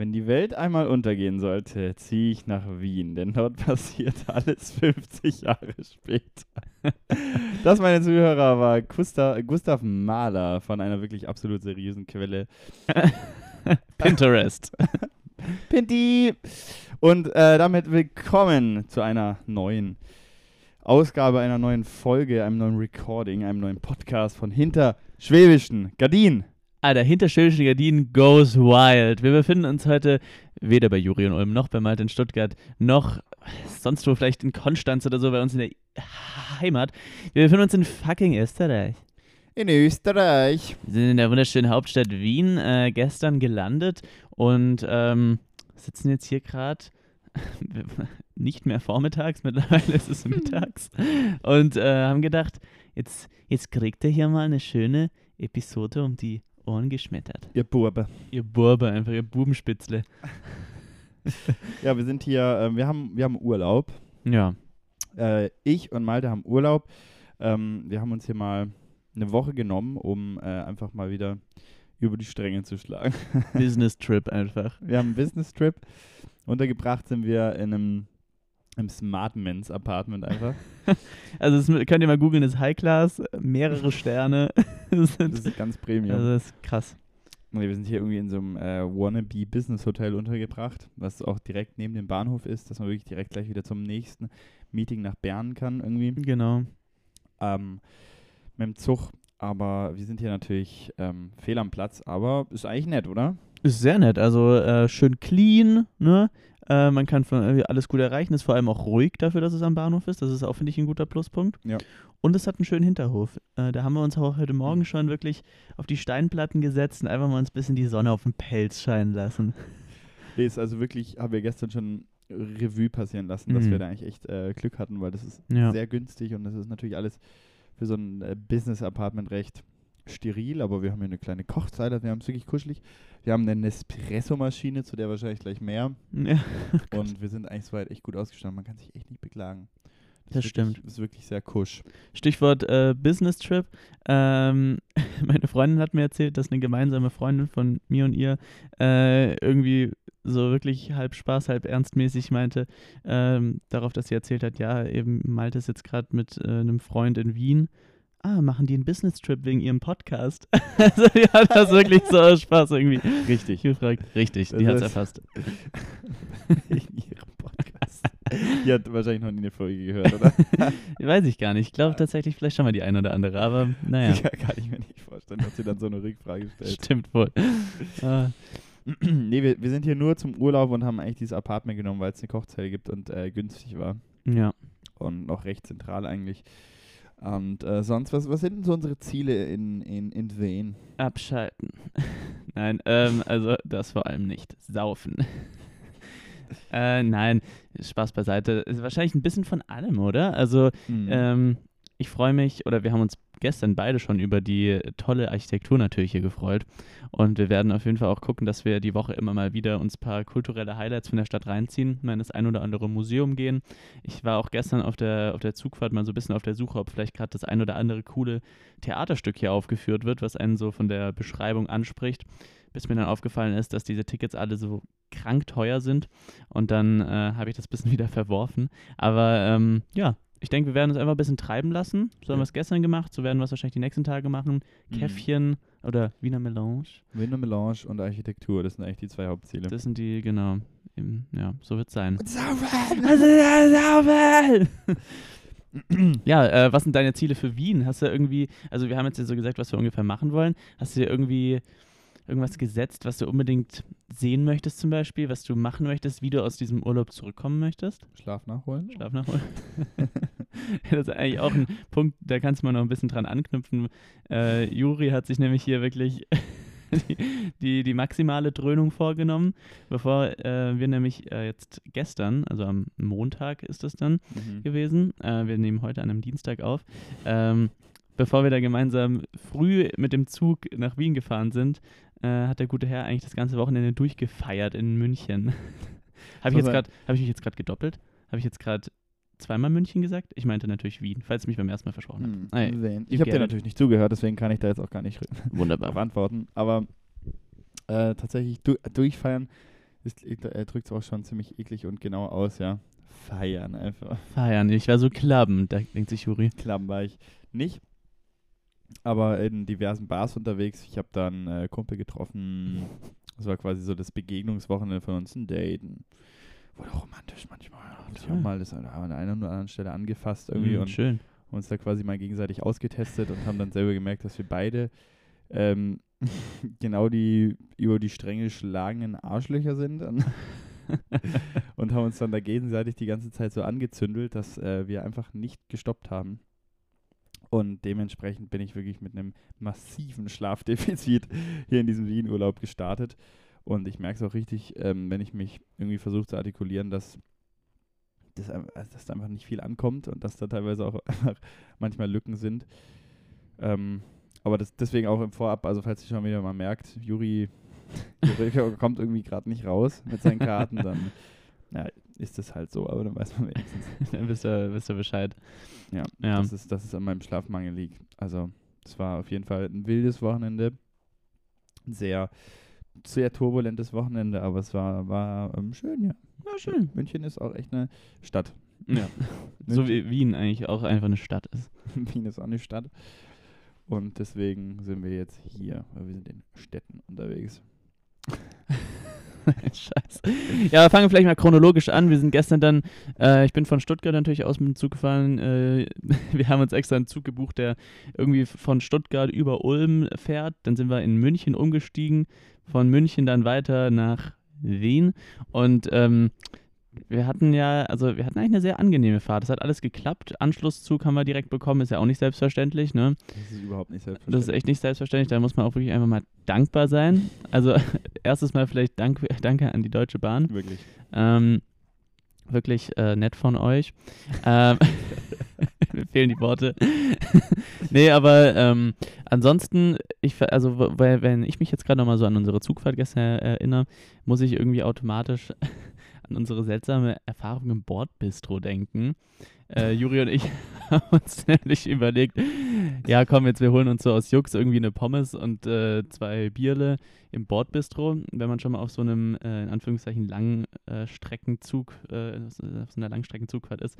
Wenn die Welt einmal untergehen sollte, ziehe ich nach Wien, denn dort passiert alles 50 Jahre später. Das, meine Zuhörer, war Gustav, Gustav Mahler von einer wirklich absolut seriösen Quelle. Pinterest. Pinti! Und äh, damit willkommen zu einer neuen Ausgabe, einer neuen Folge, einem neuen Recording, einem neuen Podcast von Hinter Schwäbischen Gardinen. Alter, hinter schwäbischen Gardinen goes wild. Wir befinden uns heute weder bei Juri und Ulm noch bei Malte in Stuttgart noch sonst wo vielleicht in Konstanz oder so bei uns in der Heimat. Wir befinden uns in fucking Österreich. In Österreich. Wir sind in der wunderschönen Hauptstadt Wien äh, gestern gelandet und ähm, sitzen jetzt hier gerade nicht mehr vormittags, mittlerweile ist es mittags und äh, haben gedacht, jetzt, jetzt kriegt ihr hier mal eine schöne Episode um die Ohren geschmettert. Ihr Burbe. Ihr Burbe, einfach ihr Bubenspitzle. Ja, wir sind hier, äh, wir, haben, wir haben Urlaub. Ja. Äh, ich und Malte haben Urlaub. Ähm, wir haben uns hier mal eine Woche genommen, um äh, einfach mal wieder über die Stränge zu schlagen. Business Trip einfach. Wir haben einen Business-Trip. Untergebracht sind wir in einem im Smartmans Apartment einfach. Also das könnt ihr mal googeln, ist High Class, mehrere Sterne. das, Das ist ganz Premium. also das ist krass. Nee, wir sind hier irgendwie in so einem äh, Wannabe Business Hotel untergebracht, was auch direkt neben dem Bahnhof ist, dass man wirklich direkt gleich wieder zum nächsten Meeting nach Bern kann irgendwie. Genau. Ähm, mit dem Zug. Aber wir sind hier natürlich ähm, fehl am Platz, aber ist eigentlich nett, oder? Ist sehr nett, also äh, schön clean, ne? Äh, man kann von, irgendwie alles gut erreichen, ist vor allem auch ruhig dafür, dass es am Bahnhof ist. Das ist auch, finde ich, ein guter Pluspunkt. Ja. Und es hat einen schönen Hinterhof. Äh, da haben wir uns auch heute Morgen schon wirklich auf die Steinplatten gesetzt und einfach mal uns ein bisschen die Sonne auf den Pelz scheinen lassen. Nee, ist also wirklich, haben wir gestern schon Revue passieren lassen, dass Mhm. wir da eigentlich echt äh, Glück hatten, weil das ist Ja. sehr günstig und das ist natürlich alles für so ein äh, Business-Apartment recht steril, aber wir haben hier eine kleine Kochzeit, also wir haben es wirklich kuschelig. Wir haben eine Nespresso-Maschine, zu der wahrscheinlich gleich mehr. Ja. Und wir sind eigentlich soweit echt gut ausgestattet. Man kann sich echt nicht beklagen. Das ist wirklich, stimmt. Das ist wirklich sehr kusch. Stichwort äh, Business Trip. Ähm, meine Freundin hat mir erzählt, dass eine gemeinsame Freundin von mir und ihr äh, irgendwie so wirklich halb Spaß, halb ernstmäßig meinte, ähm, darauf, dass sie erzählt hat, ja, eben Malte ist jetzt gerade mit äh, einem Freund in Wien. Ah, machen die einen Business Trip wegen ihrem Podcast? also, die hat das wirklich so Spaß irgendwie Richtig. gefragt. Richtig, die Das hat es erfasst. In ihrem Podcast. Die hat wahrscheinlich noch nie eine Folge gehört, oder? Weiß ich gar nicht. Ich glaube tatsächlich vielleicht schon mal die eine oder andere, aber naja, Ja, kann ich mir nicht vorstellen, dass sie dann so eine Rückfrage stellt. stimmt wohl. Ah, nee, wir, wir sind hier nur zum Urlaub und haben eigentlich dieses Apartment genommen, weil es eine Kochzelle gibt und äh, günstig war. ja. Und noch recht zentral eigentlich. Und äh, sonst, was, was sind denn so unsere Ziele in, in, in Wien? Abschalten. nein, ähm, also das vor allem nicht. Saufen. äh, nein, Spaß beiseite. Ist wahrscheinlich ein bisschen von allem, oder? Also, Hm. ähm, ich freue mich, oder wir haben uns gestern beide schon über die tolle Architektur natürlich hier gefreut. Und wir werden auf jeden Fall auch gucken, dass wir die Woche immer mal wieder uns ein paar kulturelle Highlights von der Stadt reinziehen, mal in das ein oder andere Museum gehen. Ich war auch gestern auf der, auf der Zugfahrt mal so ein bisschen auf der Suche, ob vielleicht gerade das ein oder andere coole Theaterstück hier aufgeführt wird, was einen so von der Beschreibung anspricht. Bis mir dann aufgefallen ist, dass diese Tickets alle so krank teuer sind. Und dann äh, habe ich das bisschen wieder verworfen. Aber ähm, ja, ich denke, wir werden uns einfach ein bisschen treiben lassen. So haben wir es gestern gemacht, so werden wir es wahrscheinlich die nächsten Tage machen. Mhm. Käffchen oder Wiener Melange. Wiener Melange und Architektur, das sind eigentlich die zwei Hauptziele. Das sind die, genau. Eben, ja, so wird es sein. Ja, äh, was sind deine Ziele für Wien? Hast du irgendwie, also wir haben jetzt ja so gesagt, was wir ungefähr machen wollen. Hast du dir irgendwie irgendwas gesetzt, was du unbedingt sehen möchtest zum Beispiel, was du machen möchtest, wie du aus diesem Urlaub zurückkommen möchtest? Schlaf nachholen? Schlaf nachholen. das ist eigentlich auch ein Punkt, da kannst du mal noch ein bisschen dran anknüpfen. Äh, Juri hat sich nämlich hier wirklich die, die, die maximale Dröhnung vorgenommen, bevor äh, wir nämlich äh, jetzt gestern, also am Montag ist das dann, Mhm. gewesen. Äh, wir nehmen heute an einem Dienstag auf. Ähm, bevor wir da gemeinsam früh mit dem Zug nach Wien gefahren sind, äh, hat der gute Herr eigentlich das ganze Wochenende durchgefeiert in München. Habe ich, jetzt Aber- grad- hab ich mich jetzt gerade gedoppelt? Habe ich jetzt gerade zweimal München gesagt? Ich meinte natürlich Wien, falls ich mich beim ersten Mal versprochen habe. Hm, Ah, Ich habe dir natürlich nicht zugehört, deswegen kann ich da jetzt auch gar nicht Wunderbar. antworten. Aber äh, tatsächlich du durchfeiern ist, er drückt es auch schon ziemlich eklig und genau aus, ja. Feiern einfach. Feiern. Ich war so klappen, da denkt sich Juri. Klappen war ich nicht. Aber in diversen Bars unterwegs. Ich habe dann äh, Kumpel getroffen. Das war quasi so das Begegnungswochenende von uns, ein Date. Wurde auch romantisch manchmal. Haben sich auch mal das an einer oder anderen Stelle angefasst irgendwie Mhm, und schön. uns da quasi mal gegenseitig ausgetestet und haben dann selber gemerkt, dass wir beide ähm, genau die über die Stränge schlagenden Arschlöcher sind und, und haben uns dann da gegenseitig die ganze Zeit so angezündelt, dass äh, wir einfach nicht gestoppt haben. Und dementsprechend bin ich wirklich mit einem massiven Schlafdefizit hier in diesem Wien-Urlaub gestartet. Und ich merke es auch richtig, ähm, wenn ich mich irgendwie versuche zu artikulieren, dass, das, also dass da einfach nicht viel ankommt und dass da teilweise auch manchmal Lücken sind. Ähm, aber das, deswegen auch im Vorab, also falls ihr schon wieder mal merkt, Juri, Juri kommt irgendwie gerade nicht raus mit seinen Karten, dann ist das halt so, aber dann weiß man wenigstens. Dann wisst ihr, wisst ihr Bescheid. Ja, Ja. Dass, es, dass es an meinem Schlafmangel liegt. Also, es war auf jeden Fall ein wildes Wochenende. Ein sehr, sehr turbulentes Wochenende, aber es war, war ähm, schön, ja. Ja, schön. München ist auch echt eine Stadt. Ja. so wie Wien eigentlich auch einfach eine Stadt ist. Wien ist auch eine Stadt. Und deswegen sind wir jetzt hier, weil wir sind in Städten unterwegs. Scheiße. Ja, fangen wir vielleicht mal chronologisch an. Wir sind gestern dann, äh, ich bin von Stuttgart natürlich aus mit dem Zug gefahren. Äh, wir haben uns extra einen Zug gebucht, der irgendwie von Stuttgart über Ulm fährt. Dann sind wir in München umgestiegen, von München dann weiter nach Wien. Und ähm, wir hatten ja, also wir hatten eigentlich eine sehr angenehme Fahrt. Es hat alles geklappt. Anschlusszug haben wir direkt bekommen, ist ja auch nicht selbstverständlich, ne? Das ist überhaupt nicht Das selbstverständlich. ist echt nicht selbstverständlich, da muss man auch wirklich einfach mal dankbar sein. Also erstes Mal vielleicht Dank, Danke an die Deutsche Bahn. Wirklich. Ähm, wirklich äh, nett von euch. ähm, mir fehlen die Worte. nee, aber ähm, ansonsten, ich, also weil, wenn ich mich jetzt gerade nochmal so an unsere Zugfahrt gestern erinnere, muss ich irgendwie automatisch an unsere seltsame Erfahrung im Bordbistro denken. Äh, Juri und ich haben uns nämlich überlegt, ja komm, jetzt wir holen uns so aus Jux irgendwie eine Pommes und äh, zwei Bierle im Bordbistro, wenn man schon mal auf so einem, äh, in Anführungszeichen, langen äh, äh, so auf so einer Langstreckenzugfahrt ist.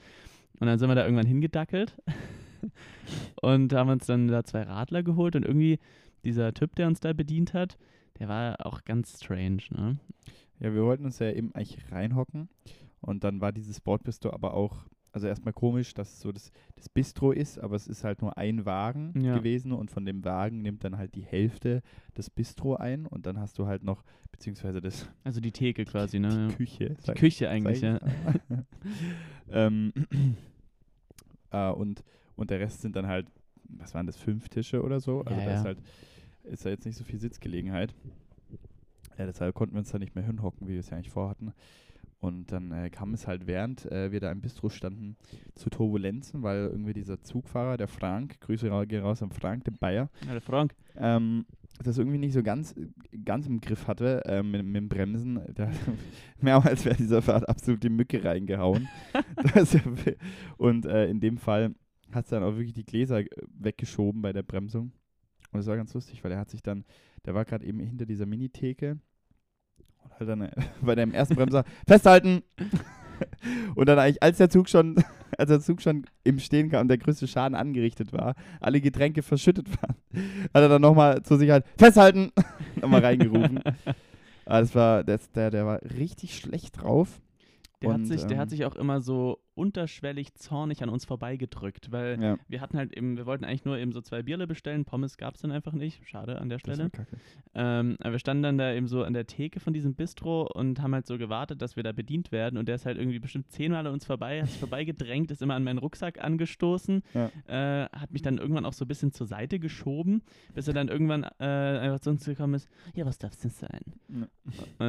Und dann sind wir da irgendwann hingedackelt und haben uns dann da zwei Radler geholt und irgendwie dieser Typ, der uns da bedient hat, der war auch ganz strange, ne? Ja, wir wollten uns ja eben eigentlich reinhocken und dann war dieses Bordbistro aber auch, also erstmal komisch, dass es so das, das Bistro ist, aber es ist halt nur ein Wagen Ja. gewesen und von dem Wagen nimmt dann halt die Hälfte das Bistro ein und dann hast du halt noch, beziehungsweise das Also die Theke quasi, die ne? Küche. Die Küche eigentlich, ja. ähm, äh, und, und der Rest sind dann halt, was waren das, fünf Tische oder so? Also Ja, da ist halt, ist da jetzt nicht so viel Sitzgelegenheit. Ja, deshalb konnten wir uns da nicht mehr hinhocken, wie wir es ja eigentlich vorhatten. Und dann äh, kam es halt, während äh, wir da im Bistro standen, zu Turbulenzen, weil irgendwie dieser Zugfahrer, der Frank, Grüße gehen raus an Frank, den Bayer, Ja, der Frank. ähm, das irgendwie nicht so ganz, ganz im Griff hatte ähm, mit, mit dem Bremsen. Der hat mehrmals während dieser Fahrt absolut die Mücke reingehauen. Und äh, in dem Fall hat es dann auch wirklich die Gläser äh, weggeschoben bei der Bremsung. Und das war ganz lustig, weil er hat sich dann, der war gerade eben hinter dieser Minitheke hat dann äh, bei dem ersten Bremser festhalten. Und dann eigentlich, als der Zug schon, als der Zug schon im Stehen kam und der größte Schaden angerichtet war, alle Getränke verschüttet waren, hat er dann nochmal zur Sicherheit festhalten, nochmal reingerufen. Aber das war, das, der, der war richtig schlecht drauf. Der, hat Und, sich, der ähm, hat sich auch immer so unterschwellig zornig an uns vorbeigedrückt, weil Ja, wir hatten halt eben, wir wollten eigentlich nur eben so zwei Bierle bestellen, Pommes gab es dann einfach nicht, schade an der Stelle. Ähm, aber wir standen dann da eben so an der Theke von diesem Bistro und haben halt so gewartet, dass wir da bedient werden und der ist halt irgendwie bestimmt zehnmal an uns vorbei, hat sich vorbeigedrängt, ist immer an meinen Rucksack angestoßen, Ja. äh, hat mich dann irgendwann auch so ein bisschen zur Seite geschoben, bis er dann irgendwann äh, einfach zu uns gekommen ist, ja, was darf es denn sein? Ja.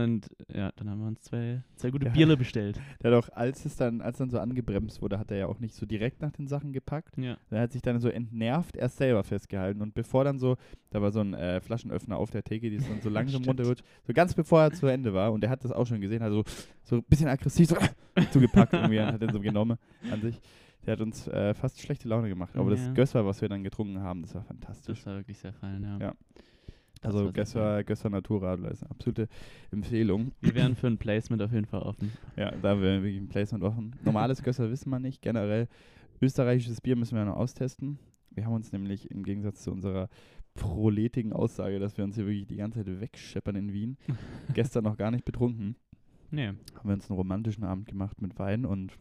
Und ja, dann haben wir uns zwei, zwei gute Ja. Bierle bestellt. Der hat auch, als es dann, als dann so angebremst wurde, hat er ja auch nicht so direkt nach den Sachen gepackt. Ja. Er hat sich dann so entnervt erst selber festgehalten und bevor dann so, da war so ein äh, Flaschenöffner auf der Theke, die ist dann so langsam Stimmt. runtergerutscht, so ganz bevor er zu Ende war und er hat das auch schon gesehen, also so ein bisschen aggressiv so zugepackt irgendwie und hat den so genommen an sich. Der hat uns äh, fast schlechte Laune gemacht, aber Ja. das Gösser, was wir dann getrunken haben, das war fantastisch. Das war wirklich sehr fein, ja. Ja. Also Gösser, Gösser Naturradler ist eine absolute Empfehlung. Wir wären für ein Placement auf jeden Fall offen. Ja, da wäre wirklich ein Placement offen. Normales Gösser wissen wir nicht. Generell österreichisches Bier müssen wir noch austesten. Wir haben uns nämlich im Gegensatz zu unserer proletigen Aussage, dass wir uns hier wirklich die ganze Zeit wegscheppern in Wien, gestern noch gar nicht betrunken. Nee, Haben wir uns einen romantischen Abend gemacht mit Wein und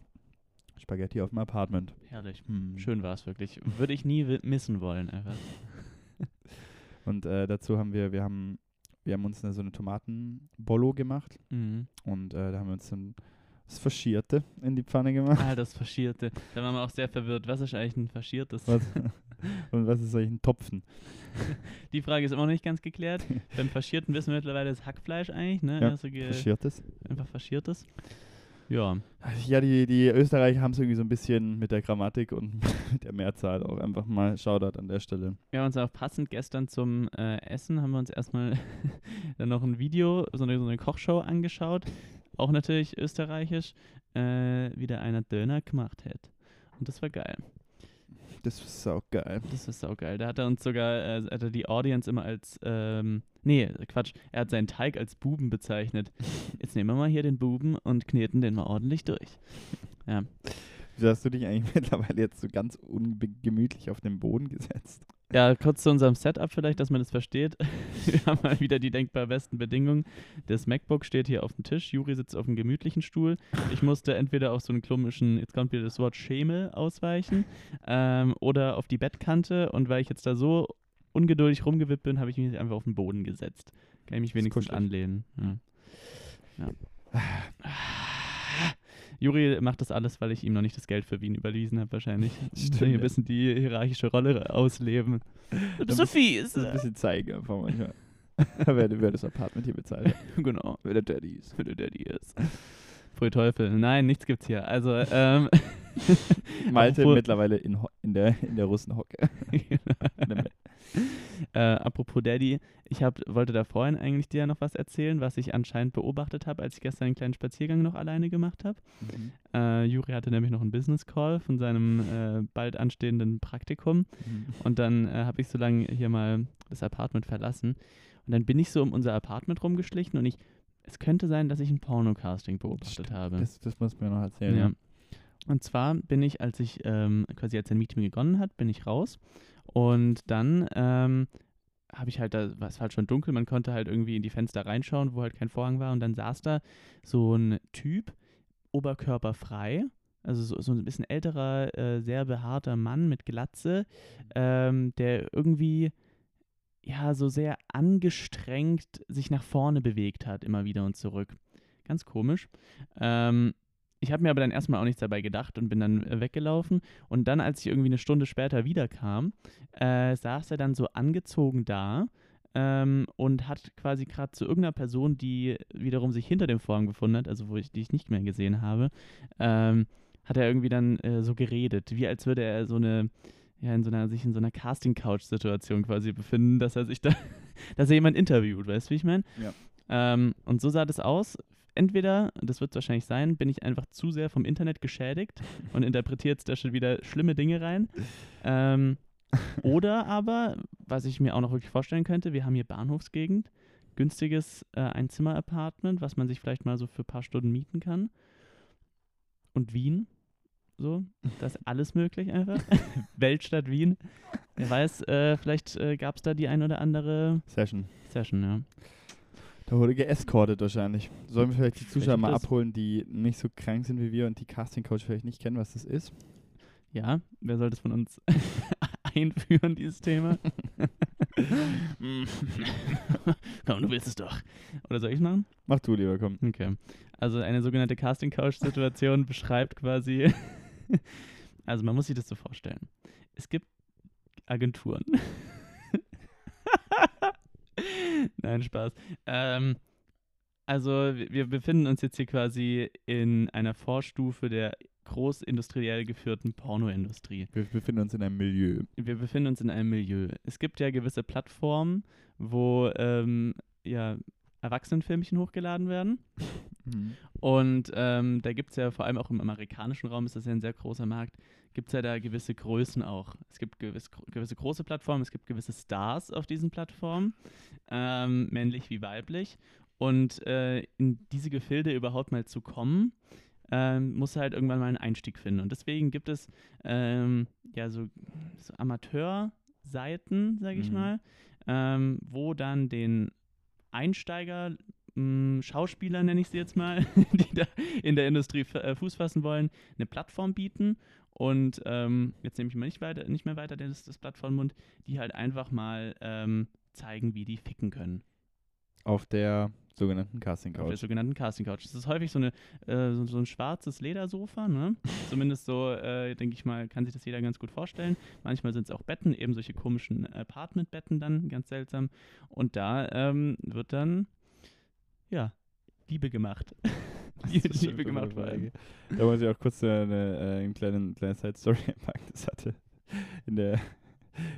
Spaghetti auf dem Apartment. herrlich. Hm. Schön war es wirklich. Würde ich nie missen wollen, einfach. Und äh, dazu haben wir, wir haben, wir haben uns eine, so eine Tomatenbollo gemacht Mhm. und äh, da haben wir uns dann das Faschierte in die Pfanne gemacht. Ah, das Faschierte. Da waren wir auch sehr verwirrt. Was ist eigentlich ein Faschiertes? Was, und was ist eigentlich ein Topfen? Die Frage ist immer noch nicht ganz geklärt. Beim Faschierten wissen wir mittlerweile, das ist Hackfleisch eigentlich, ne? Ja, Also Faschiertes? einfach Faschiertes. Ja, Ja, die, die Österreicher haben es irgendwie so ein bisschen mit der Grammatik und mit der Mehrzahl auch einfach mal Shoutout an der Stelle. wir haben uns auch passend gestern zum äh, Essen, haben wir uns erstmal dann noch ein Video, so eine, so eine Kochshow angeschaut. Auch natürlich österreichisch, äh, wie der einer Döner gemacht hat. Und das war geil. Das ist auch geil. Das ist saugeil. Da hat er uns sogar, äh, hat er die Audience immer als, ähm, nee, Quatsch, er hat seinen Teig als Buben bezeichnet. Jetzt nehmen wir mal hier den Buben und kneten den mal ordentlich durch. Ja, Wieso hast du dich eigentlich mittlerweile jetzt so ganz ungemütlich auf den Boden gesetzt? Ja kurz zu unserem Setup vielleicht, dass man das versteht. Wir haben mal wieder die denkbar besten Bedingungen. Das MacBook steht hier auf dem Tisch, Juri sitzt auf einem gemütlichen Stuhl. Ich musste entweder auf so einen komischen, jetzt kommt wieder das Wort Schemel ausweichen, ähm, oder auf die Bettkante und weil ich jetzt da so ungeduldig rumgewippt bin, habe ich mich einfach auf den Boden gesetzt. Kann ich mich wenigstens anlehnen. Ja. Ja. Juri macht das alles, weil ich ihm noch nicht das Geld für Wien überwiesen habe, wahrscheinlich. Stimmt, ein bisschen die hierarchische Rolle ausleben. Du bist so fies. Das ist ein bisschen zeigen einfach manchmal. wer, wer das Apartment hier bezahlt. genau, wer der Daddy ist. für der Daddy ist. Pfui Teufel. Nein, nichts gibt's hier. Also, ähm. Malte mittlerweile in, in der, in der Russenhocke. Me- Äh, apropos Daddy, ich hab, wollte da vorhin eigentlich dir noch was erzählen, was ich anscheinend beobachtet habe, als ich gestern einen kleinen Spaziergang noch alleine gemacht habe. Mhm. Äh, Juri hatte nämlich noch einen Business Call von seinem äh, bald anstehenden Praktikum Mhm. und dann äh, habe ich so lange hier mal das Apartment verlassen und dann bin ich so um unser Apartment rumgeschlichen und ich, es könnte sein, dass ich ein Pornocasting beobachtet Stimmt. habe. Das, das musst du mir noch erzählen. Ja. Und zwar bin ich, als ich ähm, quasi als ein Meeting begonnen hat, bin ich raus und dann ähm, habe ich halt, da war es halt schon dunkel, man konnte halt irgendwie in die Fenster reinschauen, wo halt kein Vorhang war und dann saß da so ein Typ, oberkörperfrei, also so, so ein bisschen älterer, äh, sehr behaarter Mann mit Glatze, ähm, der irgendwie ja so sehr angestrengt sich nach vorne bewegt hat, immer wieder und zurück. Ganz komisch. Ähm, ich habe mir aber dann erstmal auch nichts dabei gedacht und bin dann äh, weggelaufen. Und dann, als ich irgendwie eine Stunde später wiederkam, äh, saß er dann so angezogen da ähm, und hat quasi gerade zu irgendeiner Person, die wiederum sich hinter dem Vorhang befunden hat, also wo ich, die ich nicht mehr gesehen habe, ähm, hat er irgendwie dann äh, so geredet, wie als würde er so eine, ja, in so einer, sich in so einer Casting-Couch-Situation quasi befinden, dass er sich da, dass er jemand interviewt, weißt du, wie ich meine? Ja. Ähm, und so sah das aus. Entweder, das wird es wahrscheinlich sein, bin ich einfach zu sehr vom Internet geschädigt und interpretiere jetzt da schon wieder schlimme Dinge rein. Ähm, oder aber, was ich mir auch noch wirklich vorstellen könnte, wir haben hier Bahnhofsgegend, günstiges äh, Einzimmer-Apartment, was man sich vielleicht mal so für ein paar Stunden mieten kann. Und Wien, so, da ist alles möglich einfach. Weltstadt Wien. Wer weiß, äh, vielleicht äh, gab es da die ein oder andere Session. Session, ja. Da wurde geescortet wahrscheinlich. Sollen wir vielleicht die Zuschauer Vielleicht mal abholen, die nicht so krank sind wie wir und die Casting Coach vielleicht nicht kennen, was das ist? Ja, wer soll das von uns einführen, dieses Thema? komm, du willst es doch. Oder soll ich es machen? Mach du lieber, komm. Okay. Also eine sogenannte Casting-Couch-Situation beschreibt quasi, also man muss sich das so vorstellen. Es gibt Agenturen. Nein, Spaß. Ähm, also wir befinden uns jetzt hier quasi in einer Vorstufe der großindustriell geführten Pornoindustrie. Wir befinden uns in einem Milieu. Wir befinden uns in einem Milieu. Es gibt ja gewisse Plattformen, wo ähm, ja, Erwachsenenfilmchen hochgeladen werden. Mhm. Und ähm, da gibt es ja vor allem auch im amerikanischen Raum, ist das ja ein sehr großer Markt, gibt es ja da gewisse Größen auch. Es gibt gewiss, gewisse große Plattformen, es gibt gewisse Stars auf diesen Plattformen, ähm, männlich wie weiblich. Und äh, in diese Gefilde überhaupt mal zu kommen, ähm, muss halt irgendwann mal einen Einstieg finden. Und deswegen gibt es ähm, ja so, so Amateurseiten, sage ich Mhm. mal, ähm, wo dann den Einsteiger mh, Schauspieler, nenne ich sie jetzt mal, die da in der Industrie äh, Fuß fassen wollen, eine Plattform bieten. Und ähm, jetzt nehme ich mal nicht, weiter, nicht mehr weiter das, das Blatt vor den Mund, die halt einfach mal ähm, zeigen, wie die ficken können. Auf der sogenannten Casting Auf der Couch. sogenannten Casting Couch. Das ist häufig so, eine, äh, so, so ein schwarzes Ledersofa, ne? Zumindest so, äh, denke ich mal, kann sich das jeder ganz gut vorstellen. Manchmal sind es auch Betten, eben solche komischen Apartment-Betten dann, ganz seltsam. Und da ähm, wird dann, ja, Liebe gemacht. Ist Liebe schon gemacht. Frage. Da muss ich auch kurz eine, äh, eine kleine, kleine Side-Story packen. Das hatte in, der,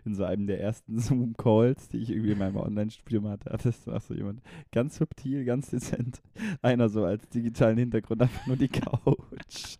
in so einem der ersten Zoom-Calls, die ich irgendwie in meinem Online-Studium hatte, hatte es auch so jemand ganz subtil, ganz dezent. Einer so als digitalen Hintergrund einfach nur die Couch.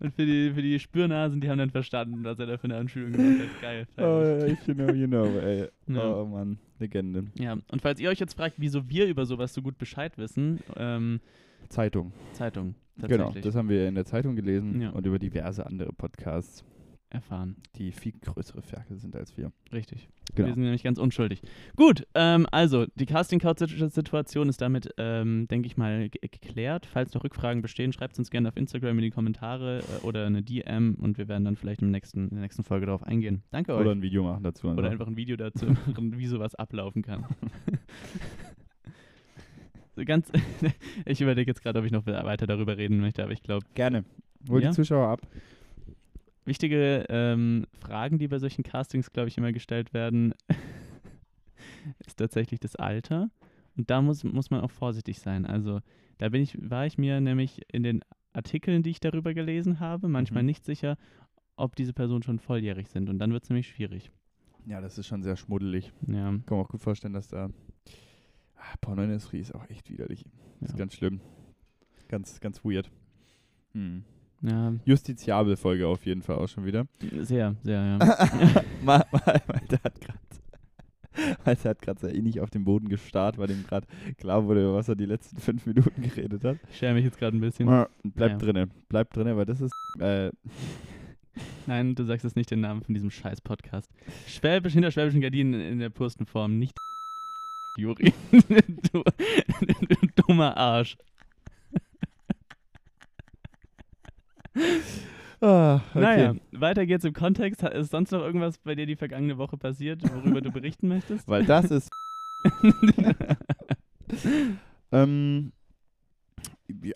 Und für die, für die Spürnasen, die haben dann verstanden, was er da für eine Anspielung gemacht hat. Geil. Oh, ich. you know, you know, ey. Ja. Oh Mann, Legende. Ja, und falls ihr euch jetzt fragt, wieso wir über sowas so gut Bescheid wissen, ähm, Zeitung. Zeitung. Genau, das haben wir in der Zeitung gelesen Ja. und über diverse andere Podcasts, erfahren. die viel größere Ferkel sind als wir. Richtig. Genau. Wir sind nämlich ganz unschuldig. Gut, ähm, also die Casting-Couch-Situation ist damit, ähm, denke ich mal, ge- geklärt. Falls noch Rückfragen bestehen, schreibt es uns gerne auf Instagram in die Kommentare äh, oder eine DM und wir werden dann vielleicht im nächsten, in der nächsten Folge darauf eingehen. Danke euch. Oder ein Video machen dazu. Oder einfach. einfach ein Video dazu machen, wie sowas ablaufen kann. so ganz, ich überlege jetzt gerade, ob ich noch weiter darüber reden möchte, aber ich glaube, Gerne. Hol Ja? die Zuschauer ab. Wichtige ähm, Fragen, die bei solchen Castings, glaube ich, immer gestellt werden, ist tatsächlich das Alter. Und da muss, muss man auch vorsichtig sein. Also da bin ich, war ich mir nämlich in den Artikeln, die ich darüber gelesen habe, manchmal Mhm. nicht sicher, ob diese Personen schon volljährig sind. Und dann wird es nämlich schwierig. Ja, das ist schon sehr schmuddelig. Ja, Kann man auch gut vorstellen, dass da. Ah, Pornoindustrie ist auch echt widerlich. Ist ja. ganz schlimm. Ganz, ganz weird. Hm. Ja Justiziabel Folge auf jeden Fall auch schon wieder. sehr, sehr, ja. mal, mal, weil der hat gerade. Der hat gerade sehr innig auf den Boden gestarrt, weil ihm gerade klar wurde, über was er die letzten fünf Minuten geredet hat. Ich schäme mich jetzt gerade ein bisschen. Bleib Ja. drinne, bleib drinne, weil das ist. Äh, Nein, du sagst jetzt nicht den Namen von diesem scheiß Podcast. Schwäbisch hinter schwäbischen Gardinen in der pursten Form, nicht Juri. du, du dummer Arsch. Ah, okay. Naja, weiter geht's im Kontext. Ist sonst noch irgendwas bei dir die vergangene Woche passiert, worüber du berichten möchtest? Weil das ist. ähm,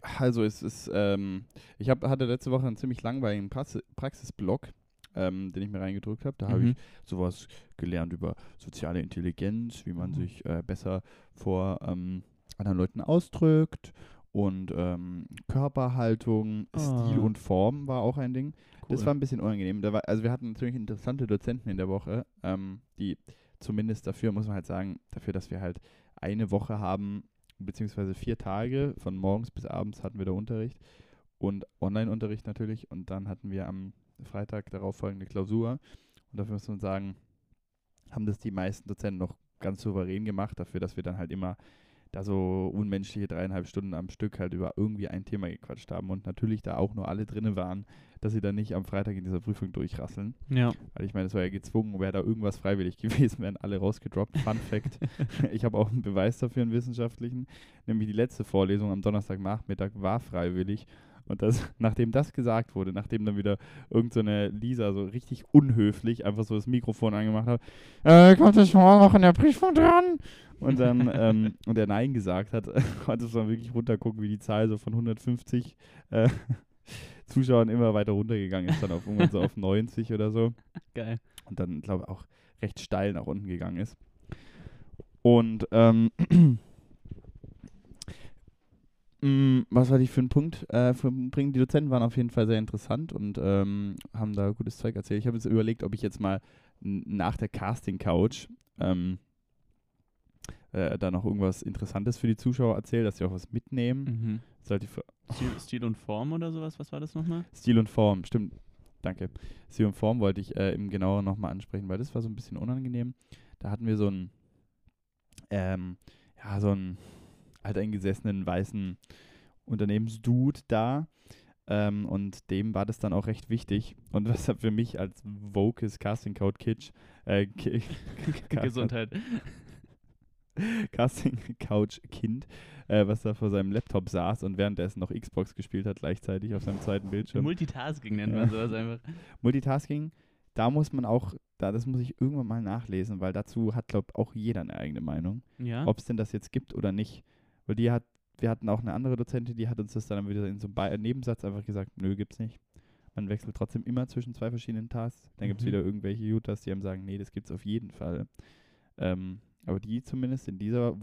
also es ist, ähm, ich hab, hatte letzte Woche einen ziemlich langweiligen Praxi Praxisblog, ähm, den ich mir reingedrückt habe. Da habe Mhm. ich sowas gelernt über soziale Intelligenz, wie man Mhm. sich äh, besser vor ähm, anderen Leuten ausdrückt und ähm, Körperhaltung, Stil Oh. und Form war auch ein Ding. Das Cool. war ein bisschen unangenehm. War, also wir hatten natürlich interessante Dozenten in der Woche, ähm, die zumindest dafür, muss man halt sagen, dafür, dass wir halt eine Woche haben, beziehungsweise vier Tage, von morgens bis abends hatten wir da Unterricht und Online-Unterricht natürlich und dann hatten wir am Freitag darauf folgende Klausur und dafür muss man sagen, haben das die meisten Dozenten noch ganz souverän gemacht, dafür, dass wir dann halt immer da so unmenschliche dreieinhalb Stunden am Stück halt über irgendwie ein Thema gequatscht haben und natürlich da auch nur alle drinne waren, dass sie dann nicht am Freitag in dieser Prüfung durchrasseln. Ja. Weil ich meine, es war ja gezwungen, wäre da irgendwas freiwillig gewesen, wären alle rausgedroppt. Fun Fact. ich habe auch einen Beweis dafür, einen wissenschaftlichen. Nämlich die letzte Vorlesung am Donnerstagnachmittag war freiwillig. Und das, nachdem das gesagt wurde, nachdem dann wieder irgendeine so Lisa so richtig unhöflich einfach so das Mikrofon angemacht hat, äh, kommt das mal noch in der Prüfung dran? Und dann, ähm, und er Nein gesagt hat, konnte man wirklich runtergucken, wie die Zahl so von 150 äh, Zuschauern immer weiter runtergegangen ist, dann auf irgendwann so auf 90 oder so Geil. und dann, glaube ich, auch recht steil nach unten gegangen ist. Und ähm, was war die für ein Punkt äh, für ein bringen? Die Dozenten waren auf jeden Fall sehr interessant und ähm, haben da gutes Zeug erzählt. Ich habe jetzt überlegt, ob ich jetzt mal nach der Casting-Couch ähm, äh, da noch irgendwas Interessantes für die Zuschauer erzähle, dass sie auch was mitnehmen. Mhm. Fra- Stil, Stil und Form oder sowas, was war das nochmal? Stil und Form, stimmt. Danke. Stil und Form wollte ich äh, im genauer nochmal ansprechen, weil das war so ein bisschen unangenehm. Da hatten wir so einen, ähm, ja, so einen alteingesessenen weißen Unternehmensdude da. Ähm, und dem war das dann auch recht wichtig. Und was hat für mich als Vocus Casting Code Kitsch, äh, Ki Gesundheit. Casting Couch Kind, äh, was da vor seinem Laptop saß und währenddessen noch Xbox gespielt hat, gleichzeitig auf seinem zweiten Bildschirm. Multitasking nennt man sowas einfach. Multitasking, da muss man auch, da das muss ich irgendwann mal nachlesen, weil dazu hat, glaube auch jeder eine eigene Meinung, Ja. ob es denn das jetzt gibt oder nicht. Weil die hat, wir hatten auch eine andere Dozentin, die hat uns das dann wieder in so einem Be- Nebensatz einfach gesagt, nö, gibt's nicht. Man wechselt trotzdem immer zwischen zwei verschiedenen Tasks. Dann gibt es Mhm. wieder irgendwelche Utas, die einem sagen, nee, das gibt's auf jeden Fall. Ähm, aber die zumindest in dieser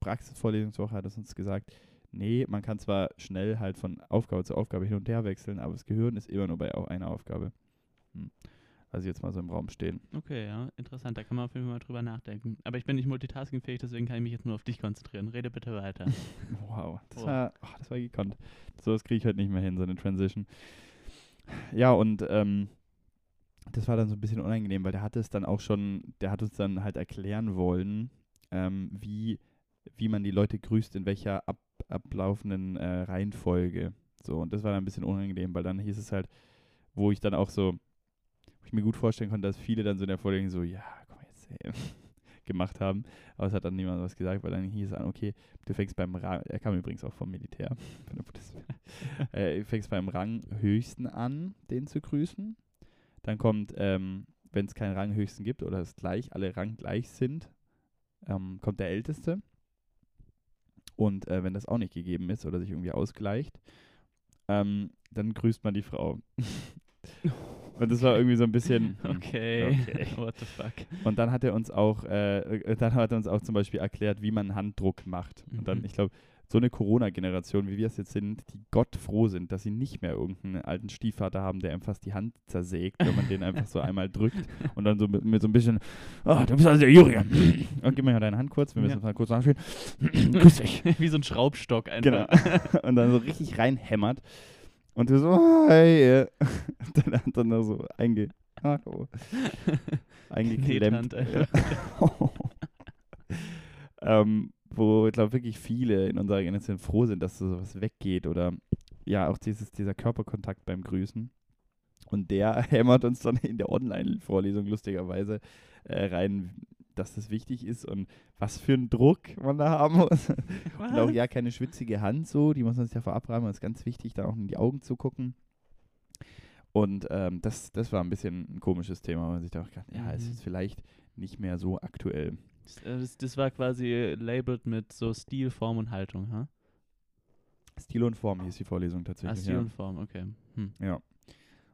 Praxisvorlesungswoche hat es uns gesagt, nee, man kann zwar schnell halt von Aufgabe zu Aufgabe hin und her wechseln, aber das Gehirn ist immer nur bei einer Aufgabe. Hm. Also jetzt mal so im Raum stehen. Okay, ja, interessant. Da kann man auf jeden Fall mal drüber nachdenken. Aber ich bin nicht multitaskingfähig, deswegen kann ich mich jetzt nur auf dich konzentrieren. Rede bitte weiter. Wow, das Oh. war, ach, das war gekonnt. So das kriege ich halt nicht mehr hin, so eine Transition. Ja, und ähm, das war dann so ein bisschen unangenehm, weil der hat es dann auch schon, der hat uns dann halt erklären wollen, ähm, wie, wie man die Leute grüßt, in welcher ab, ablaufenden äh, Reihenfolge. So, und das war dann ein bisschen unangenehm, weil dann hieß es halt, wo ich dann auch so, ich mir gut vorstellen konnte, dass viele dann so in der Vorlesung so, ja, komm jetzt, ey, gemacht haben. Aber es hat dann niemand was gesagt, weil dann hieß es an, okay, du fängst beim Rang, er kam übrigens auch vom Militär, von der Bundeswehr, äh, fängst beim Rang höchsten an, den zu grüßen. Dann kommt, ähm, wenn es keinen Rang höchsten gibt oder es gleich, alle Rang gleich sind, ähm, kommt der Älteste. Und äh, wenn das auch nicht gegeben ist oder sich irgendwie ausgleicht, ähm, dann grüßt man die Frau. Und das war irgendwie so ein bisschen. hm, Okay. okay. What the fuck? Und dann hat er uns auch, äh, äh, dann hat er uns auch zum Beispiel erklärt, wie man Handdruck macht. Und dann, Mhm. ich glaube, so eine Corona-Generation, wie wir es jetzt sind, die Gott froh sind, dass sie nicht mehr irgendeinen alten Stiefvater haben, der ihm fast die Hand zersägt, wenn man den einfach so einmal drückt und dann so mit, mit so ein bisschen, oh, du bist also der Julian. Und gib mir mal deine Hand kurz, wir müssen Ja. uns mal kurz nachspielen. Grüß dich. Wie so ein Schraubstock Genau. einfach. und dann so richtig reinhämmert. Und du so, hey. dann hat er dann so einge, ach, oh, eingeklemmt. Ähm, wo ich glaube wirklich viele in unserer Generation froh sind, dass so sowas weggeht oder ja auch dieses, dieser Körperkontakt beim Grüßen. Und der hämmert uns dann in der Online-Vorlesung lustigerweise äh, rein, dass das wichtig ist und was für einen Druck man da haben muss. Und auch ja keine schwitzige Hand so, die muss man sich ja vorab reiben, das ist ganz wichtig, da auch in die Augen zu gucken. Und ähm, das, das war ein bisschen ein komisches Thema, weil man sich da auch gedacht, ja, ist Mhm. jetzt vielleicht nicht mehr so aktuell. Das, äh, das, das war quasi labeled mit so Stil, Form und Haltung, ha? Stil und Form hieß die Vorlesung Ah, tatsächlich. Stil ja. und Form, okay. Hm. Ja.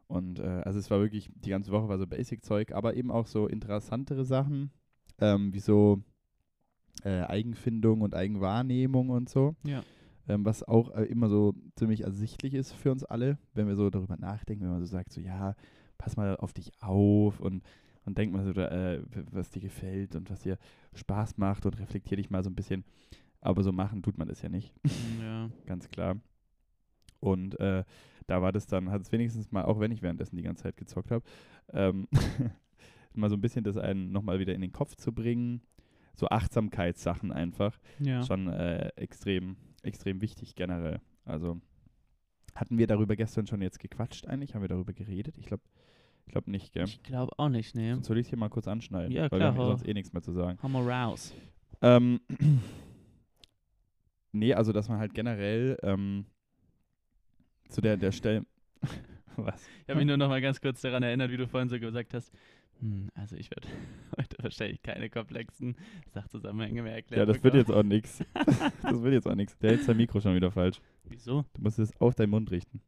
Und äh, also es war wirklich, die ganze Woche war so Basic-Zeug, aber eben auch so interessantere Sachen, ähm, wie so äh, Eigenfindung und Eigenwahrnehmung und so, Ja. ähm, was auch äh, immer so ziemlich ersichtlich ist für uns alle, wenn wir so darüber nachdenken, wenn man so sagt, so ja, pass mal auf dich auf und, und denk mal so, äh, was dir gefällt und was dir Spaß macht und reflektier dich mal so ein bisschen. Aber so machen tut man das ja nicht ja. ganz klar. Und äh, da war das dann, hat es wenigstens mal, auch wenn ich währenddessen die ganze Zeit gezockt habe, ähm, mal so ein bisschen das einen nochmal wieder in den Kopf zu bringen. So Achtsamkeitssachen einfach. Ja. Schon äh, extrem, extrem wichtig generell. Also hatten wir darüber gestern schon jetzt gequatscht eigentlich? Haben wir darüber geredet? Ich glaube ich glaub nicht, gell? Ich glaube auch nicht, nee. Sonst soll ich es hier mal kurz anschneiden, Ja, weil klar, wir haben sonst eh nichts mehr zu sagen. Mal raus. Ähm, nee, also dass man halt generell ähm, zu der, der Stelle. Was? Ich habe mich nur noch mal ganz kurz daran erinnert, wie du vorhin so gesagt hast. Hm, also ich werde heute wahrscheinlich keine komplexen Sachzusammenhänge mehr erklären. Ja, das wird bekommen. jetzt auch nichts. Das wird jetzt auch nichts. Der hält sein Mikro schon wieder falsch. Wieso? Du musst es auf deinen Mund richten.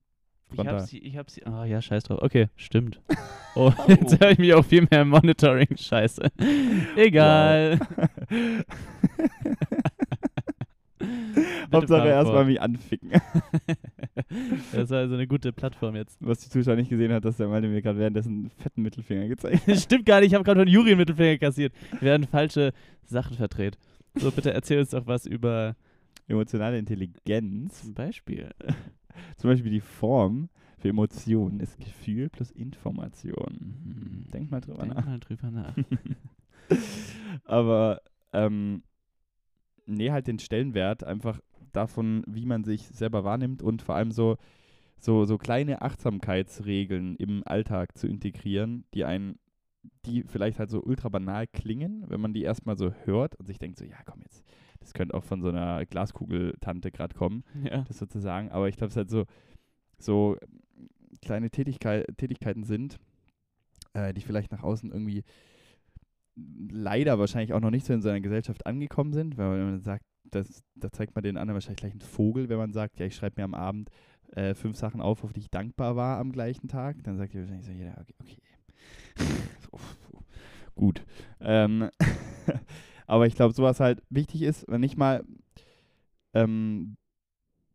Ich Frontal. hab sie, ich hab sie. Oh ja, scheiß drauf. Okay, stimmt. Oh, jetzt höre ich mich auch viel mehr im Monitoring. Scheiße. Egal. Bitte Hauptsache erstmal mich anficken. Das war also eine gute Plattform jetzt. Was die Zuschauer nicht gesehen hat, dass der Malte mir gerade währenddessen einen fetten Mittelfinger gezeigt hat. Stimmt gar nicht. Ich habe gerade von Juri einen Mittelfinger kassiert. Wir werden falsche Sachen verdreht. So, bitte erzähl uns doch was über Emotionale Intelligenz, zum Beispiel. zum Beispiel die Form für Emotionen, ist Gefühl plus Information. Hm, Denk mal drüber Denk nach. mal drüber nach. Aber ähm, nee, halt den Stellenwert einfach davon, wie man sich selber wahrnimmt und vor allem so, so, so kleine Achtsamkeitsregeln im Alltag zu integrieren, die einen, die vielleicht halt so ultra banal klingen, wenn man die erstmal so hört und sich denkt so, ja komm jetzt, das könnte auch von so einer Glaskugeltante gerade kommen ja. das sozusagen. Aber ich glaube, es halt so, so kleine Tätigkeit, Tätigkeiten sind, äh, die vielleicht nach außen irgendwie leider wahrscheinlich auch noch nicht so in seiner Gesellschaft angekommen sind, weil wenn man sagt, das, da zeigt man den anderen wahrscheinlich gleich einen Vogel, wenn man sagt, ja, ich schreibe mir am Abend äh, fünf Sachen auf, auf die ich dankbar war am gleichen Tag, dann sagt ihr wahrscheinlich so, ja, okay, okay. so, gut. Ähm, aber ich glaube, sowas halt wichtig ist, wenn nicht mal, ähm,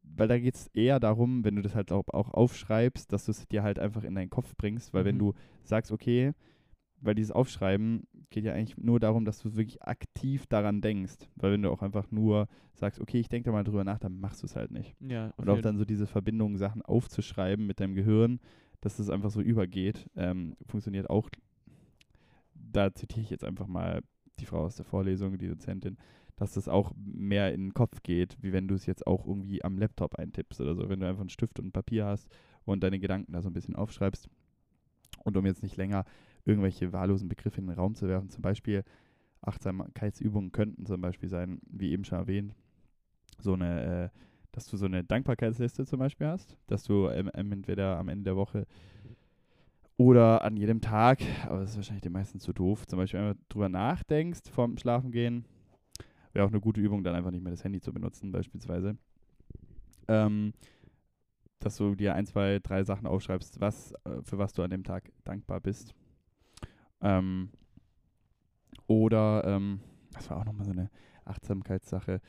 weil da geht es eher darum, wenn du das halt auch, auch aufschreibst, dass du es dir halt einfach in deinen Kopf bringst, weil wenn Mhm. du sagst, okay, weil dieses Aufschreiben geht ja eigentlich nur darum, dass du wirklich aktiv daran denkst, weil wenn du auch einfach nur sagst, okay, ich denke da mal drüber nach, dann machst du es halt nicht. Ja, Und auch dann so diese Verbindungen, Sachen aufzuschreiben mit deinem Gehirn, dass das einfach so übergeht, ähm, funktioniert auch. Da zitiere ich jetzt einfach mal die Frau aus der Vorlesung, die Dozentin, dass das auch mehr in den Kopf geht, wie wenn du es jetzt auch irgendwie am Laptop eintippst oder so. Wenn du einfach einen Stift und ein Papier hast und deine Gedanken da so ein bisschen aufschreibst. Und um jetzt nicht länger irgendwelche wahllosen Begriffe in den Raum zu werfen, zum Beispiel Achtsamkeitsübungen könnten zum Beispiel sein, wie eben schon erwähnt, so eine, äh, dass du so eine Dankbarkeitsliste zum Beispiel hast, dass du ähm, ähm, entweder am Ende der Woche oder an jedem Tag, aber das ist wahrscheinlich den meisten zu doof, zum Beispiel einfach drüber nachdenkst vorm Schlafengehen. Wäre auch eine gute Übung, dann einfach nicht mehr das Handy zu benutzen, beispielsweise. Ähm, dass du dir ein, zwei, drei Sachen aufschreibst, was, äh, für was du an dem Tag dankbar bist. Ähm, oder, ähm, das war auch nochmal so eine Achtsamkeitssache.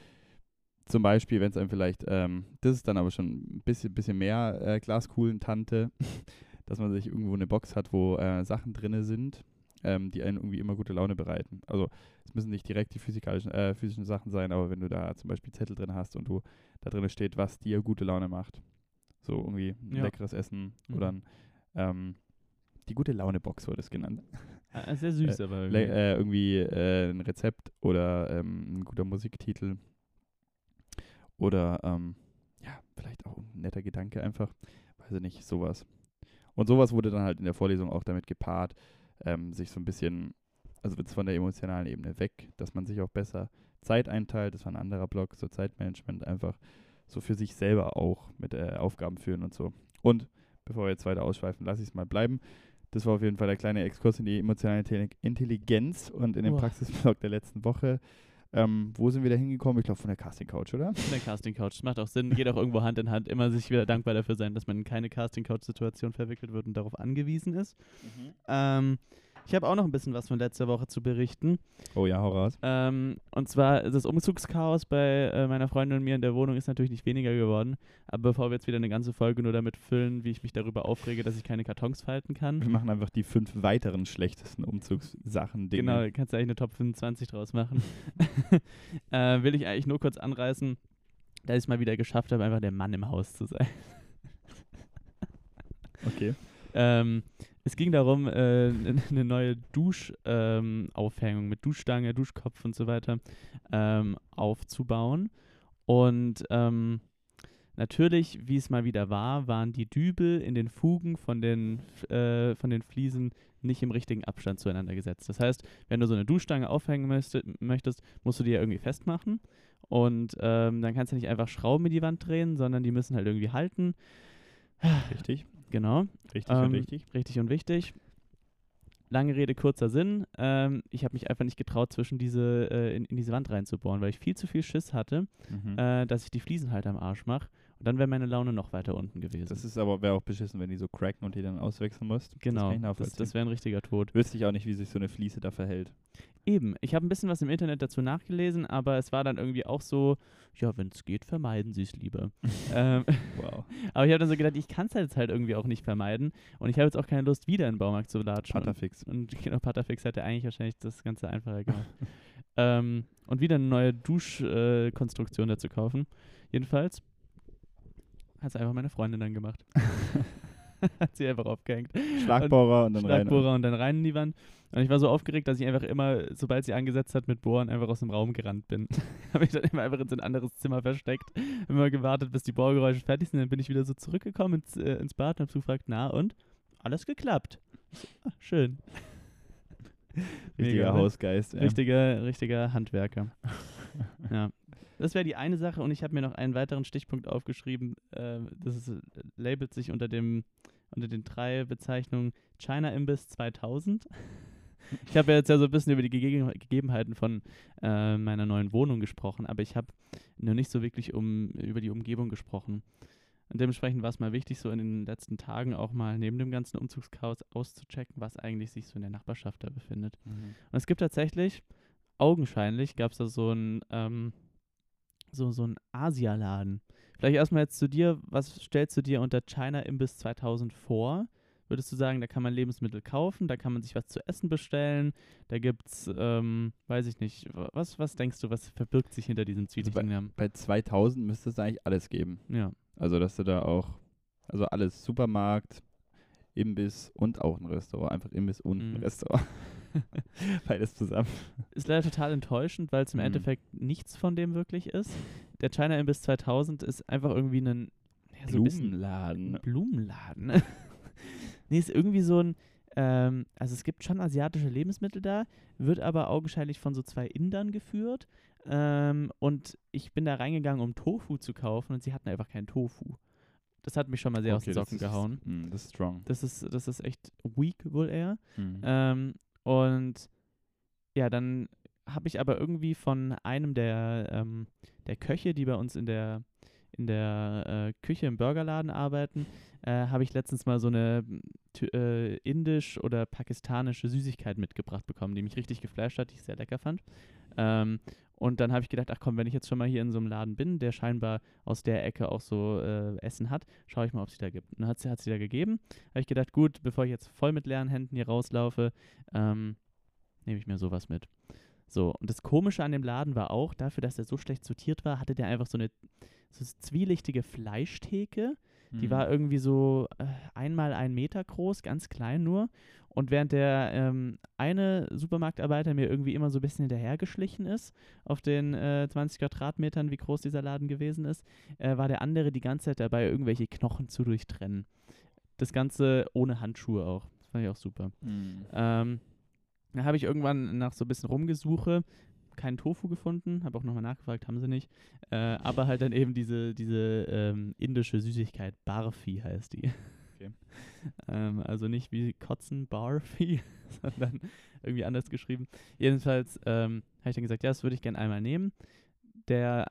Zum Beispiel, wenn es einem vielleicht, ähm, das ist dann aber schon ein bisschen, bisschen mehr äh, Glaskulen-Tante, dass man sich irgendwo eine Box hat, wo äh, Sachen drin sind, ähm, die einen irgendwie immer gute Laune bereiten. Also es müssen nicht direkt die physikalischen, äh, physischen Sachen sein, aber wenn du da zum Beispiel Zettel drin hast und du da drin steht, was dir gute Laune macht. So irgendwie ein Ja. leckeres Essen Mhm. oder ein, ähm, die gute Laune-Box wurde es genannt. Ah, sehr süß, äh, aber irgendwie. äh, irgendwie äh, ein Rezept oder ähm, ein guter Musiktitel oder ähm, ja, vielleicht auch ein netter Gedanke einfach, weiß ich nicht, sowas. Und sowas wurde dann halt in der Vorlesung auch damit gepaart, ähm, sich so ein bisschen, also jetzt von der emotionalen Ebene weg, dass man sich auch besser Zeit einteilt, das war ein anderer Block, so Zeitmanagement einfach so für sich selber auch mit äh, Aufgaben führen und so. Und bevor wir jetzt weiter ausschweifen, lasse ich es mal bleiben. Das war auf jeden Fall der kleine Exkurs in die emotionale Intelli- Intelligenz und in den Uah. Praxisblock der letzten Woche. Ähm, wo sind wir da hingekommen? Ich glaube von der Casting Couch, oder? Von der Casting Couch. Das macht auch Sinn. Geht auch irgendwo Hand in Hand. Immer sich wieder dankbar dafür sein, dass man in keine Casting Couch Situation verwickelt wird und darauf angewiesen ist. Ähm, ich habe auch noch ein bisschen was von letzter Woche zu berichten. Oh ja, hau raus. Ähm, und zwar das Umzugschaos bei äh, meiner Freundin und mir in der Wohnung ist natürlich nicht weniger geworden. Aber bevor wir jetzt wieder eine ganze Folge nur damit füllen, wie ich mich darüber aufrege, dass ich keine Kartons falten kann. Wir machen einfach die fünf weiteren schlechtesten Umzugssachen, Dinge. Genau, kannst du eigentlich eine Top 25 draus machen. äh, will ich eigentlich nur kurz anreißen, dass ich es mal wieder geschafft habe, einfach der Mann im Haus zu sein. Okay. Ähm, es ging darum, äh, eine neue Duschaufhängung ähm, mit Duschstange, Duschkopf und so weiter ähm, aufzubauen. Und ähm, natürlich, wie es mal wieder war, waren die Dübel in den Fugen von den, äh, von den Fliesen nicht im richtigen Abstand zueinander gesetzt. Das heißt, wenn du so eine Duschstange aufhängen möchte, möchtest, musst du die ja irgendwie festmachen. Und ähm, dann kannst du nicht einfach Schrauben in die Wand drehen, sondern die müssen halt irgendwie halten. Richtig. Genau. Richtig und Ähm, richtig. Richtig und wichtig. Lange Rede, kurzer Sinn. Ähm, ich habe mich einfach nicht getraut, zwischen diese, äh, in, in diese Wand reinzubohren, weil ich viel zu viel Schiss hatte, Mhm. äh, dass ich die Fliesen halt am Arsch mache. Und dann wäre meine Laune noch weiter unten gewesen. das ist aber, wäre auch beschissen, wenn die so cracken und die dann auswechseln musst. Das genau. Das, nachvollziehen. das wäre ein richtiger Tod. Wüsste ich auch nicht, wie sich so eine Fliese da verhält. Eben. Ich habe ein bisschen was im Internet dazu nachgelesen, aber es war dann irgendwie auch so, ja, wenn es geht, vermeiden Sie es lieber. ähm, Wow. aber ich habe dann so gedacht, ich kann es jetzt halt irgendwie auch nicht vermeiden. Und ich habe jetzt auch keine Lust, wieder in den Baumarkt zu latschen. und Patterfix. Und genau, Patterfix hätte eigentlich wahrscheinlich das Ganze einfacher gemacht. ähm, und wieder eine neue Duschkonstruktion dazu kaufen. Jedenfalls hat es einfach meine Freundin dann gemacht. hat sie einfach aufgehängt. Schlagbohrer und, und dann Schlagbohrer rein. und dann rein in die Wand. Und ich war so aufgeregt, dass ich einfach immer, sobald sie angesetzt hat mit Bohren, einfach aus dem Raum gerannt bin. habe ich dann immer einfach in so ein anderes Zimmer versteckt, immer gewartet, bis die Bohrgeräusche fertig sind. Dann bin ich wieder so zurückgekommen ins, äh, ins Bad und habe gefragt, na und? Alles geklappt. Ah, schön. Richtiger Mega, ne? Hausgeist. ey. Richtiger, richtiger Handwerker. ja. Das wäre die eine Sache und ich habe mir noch einen weiteren Stichpunkt aufgeschrieben. Äh, das ist, äh, labelt sich unter dem unter den drei Bezeichnungen China Imbiss 2000. Ich habe ja jetzt ja so ein bisschen über die Gege Gegebenheiten von äh, meiner neuen Wohnung gesprochen, aber ich habe noch nicht so wirklich um, über die Umgebung gesprochen. Und dementsprechend war es mal wichtig, so in den letzten Tagen auch mal neben dem ganzen Umzugschaos auszuchecken, was eigentlich sich so in der Nachbarschaft da befindet. Mhm. Und es gibt tatsächlich, augenscheinlich, gab es da so ein, ähm, so, so ein Asialaden. Vielleicht erstmal jetzt zu dir, was stellst du dir unter China Imbiss 2000 vor? Würdest du sagen, da kann man Lebensmittel kaufen, da kann man sich was zu essen bestellen, da gibt's, ähm, weiß ich nicht, wa- was, was denkst du, was verbirgt sich hinter diesem zwielichtigen Namen? Bei 2000 müsste es eigentlich alles geben. Ja. Also, dass du da auch, also alles, Supermarkt, Imbiss und auch ein Restaurant. Einfach Imbiss und ein Mhm. Restaurant. Beides zusammen. Ist leider total enttäuschend, weil es im Mhm. Endeffekt nichts von dem wirklich ist. Der China Imbiss 2000 ist einfach irgendwie ein, ja, so Blumenladen. Ein Blumenladen. nee, ist irgendwie so ein. Ähm, also es gibt schon asiatische Lebensmittel da, wird aber augenscheinlich von so zwei Indern geführt. Ähm, und ich bin da reingegangen, um Tofu zu kaufen und sie hatten einfach keinen Tofu. Das hat mich schon mal sehr aus den Okay, Socken ist- gehauen. mm, das ist strong. Das ist, das ist echt weak wohl eher. Mhm. Ähm, und ja, dann habe ich aber irgendwie von einem der, ähm, der Köche, die bei uns in der, in der äh, Küche im Burgerladen arbeiten, äh, habe ich letztens mal so eine äh, indisch oder pakistanische Süßigkeit mitgebracht bekommen, die mich richtig geflasht hat, die ich sehr lecker fand. Ähm, und dann habe ich gedacht, ach komm, wenn ich jetzt schon mal hier in so einem Laden bin, der scheinbar aus der Ecke auch so äh, Essen hat, schaue ich mal, ob es die da gibt. Und dann hat sie, hat sie da gegeben. Habe ich gedacht, gut, bevor ich jetzt voll mit leeren Händen hier rauslaufe, ähm, nehme ich mir sowas mit. So, und das Komische an dem Laden war auch, dafür, dass er so schlecht sortiert war, hatte der einfach so eine so zwielichtige Fleischtheke. Die Mhm. war irgendwie so äh, einmal ein Meter groß, ganz klein nur. Und während der ähm, eine Supermarktarbeiter mir irgendwie immer so ein bisschen hinterhergeschlichen ist, auf den äh, 20 Quadratmetern, wie groß dieser Laden gewesen ist, äh, war der andere die ganze Zeit dabei, irgendwelche Knochen zu durchtrennen. Das Ganze ohne Handschuhe auch. Das fand ich auch super. Mhm. Ähm, da habe ich irgendwann nach so ein bisschen Rumgesuche keinen Tofu gefunden, habe auch nochmal nachgefragt, haben sie nicht. Äh, aber halt dann eben diese, diese ähm, indische Süßigkeit, Barfi heißt die. Okay. ähm, also nicht wie Kotzen, Barfi, sondern irgendwie anders geschrieben. Jedenfalls ähm, habe ich dann gesagt, ja, das würde ich gerne einmal nehmen. Der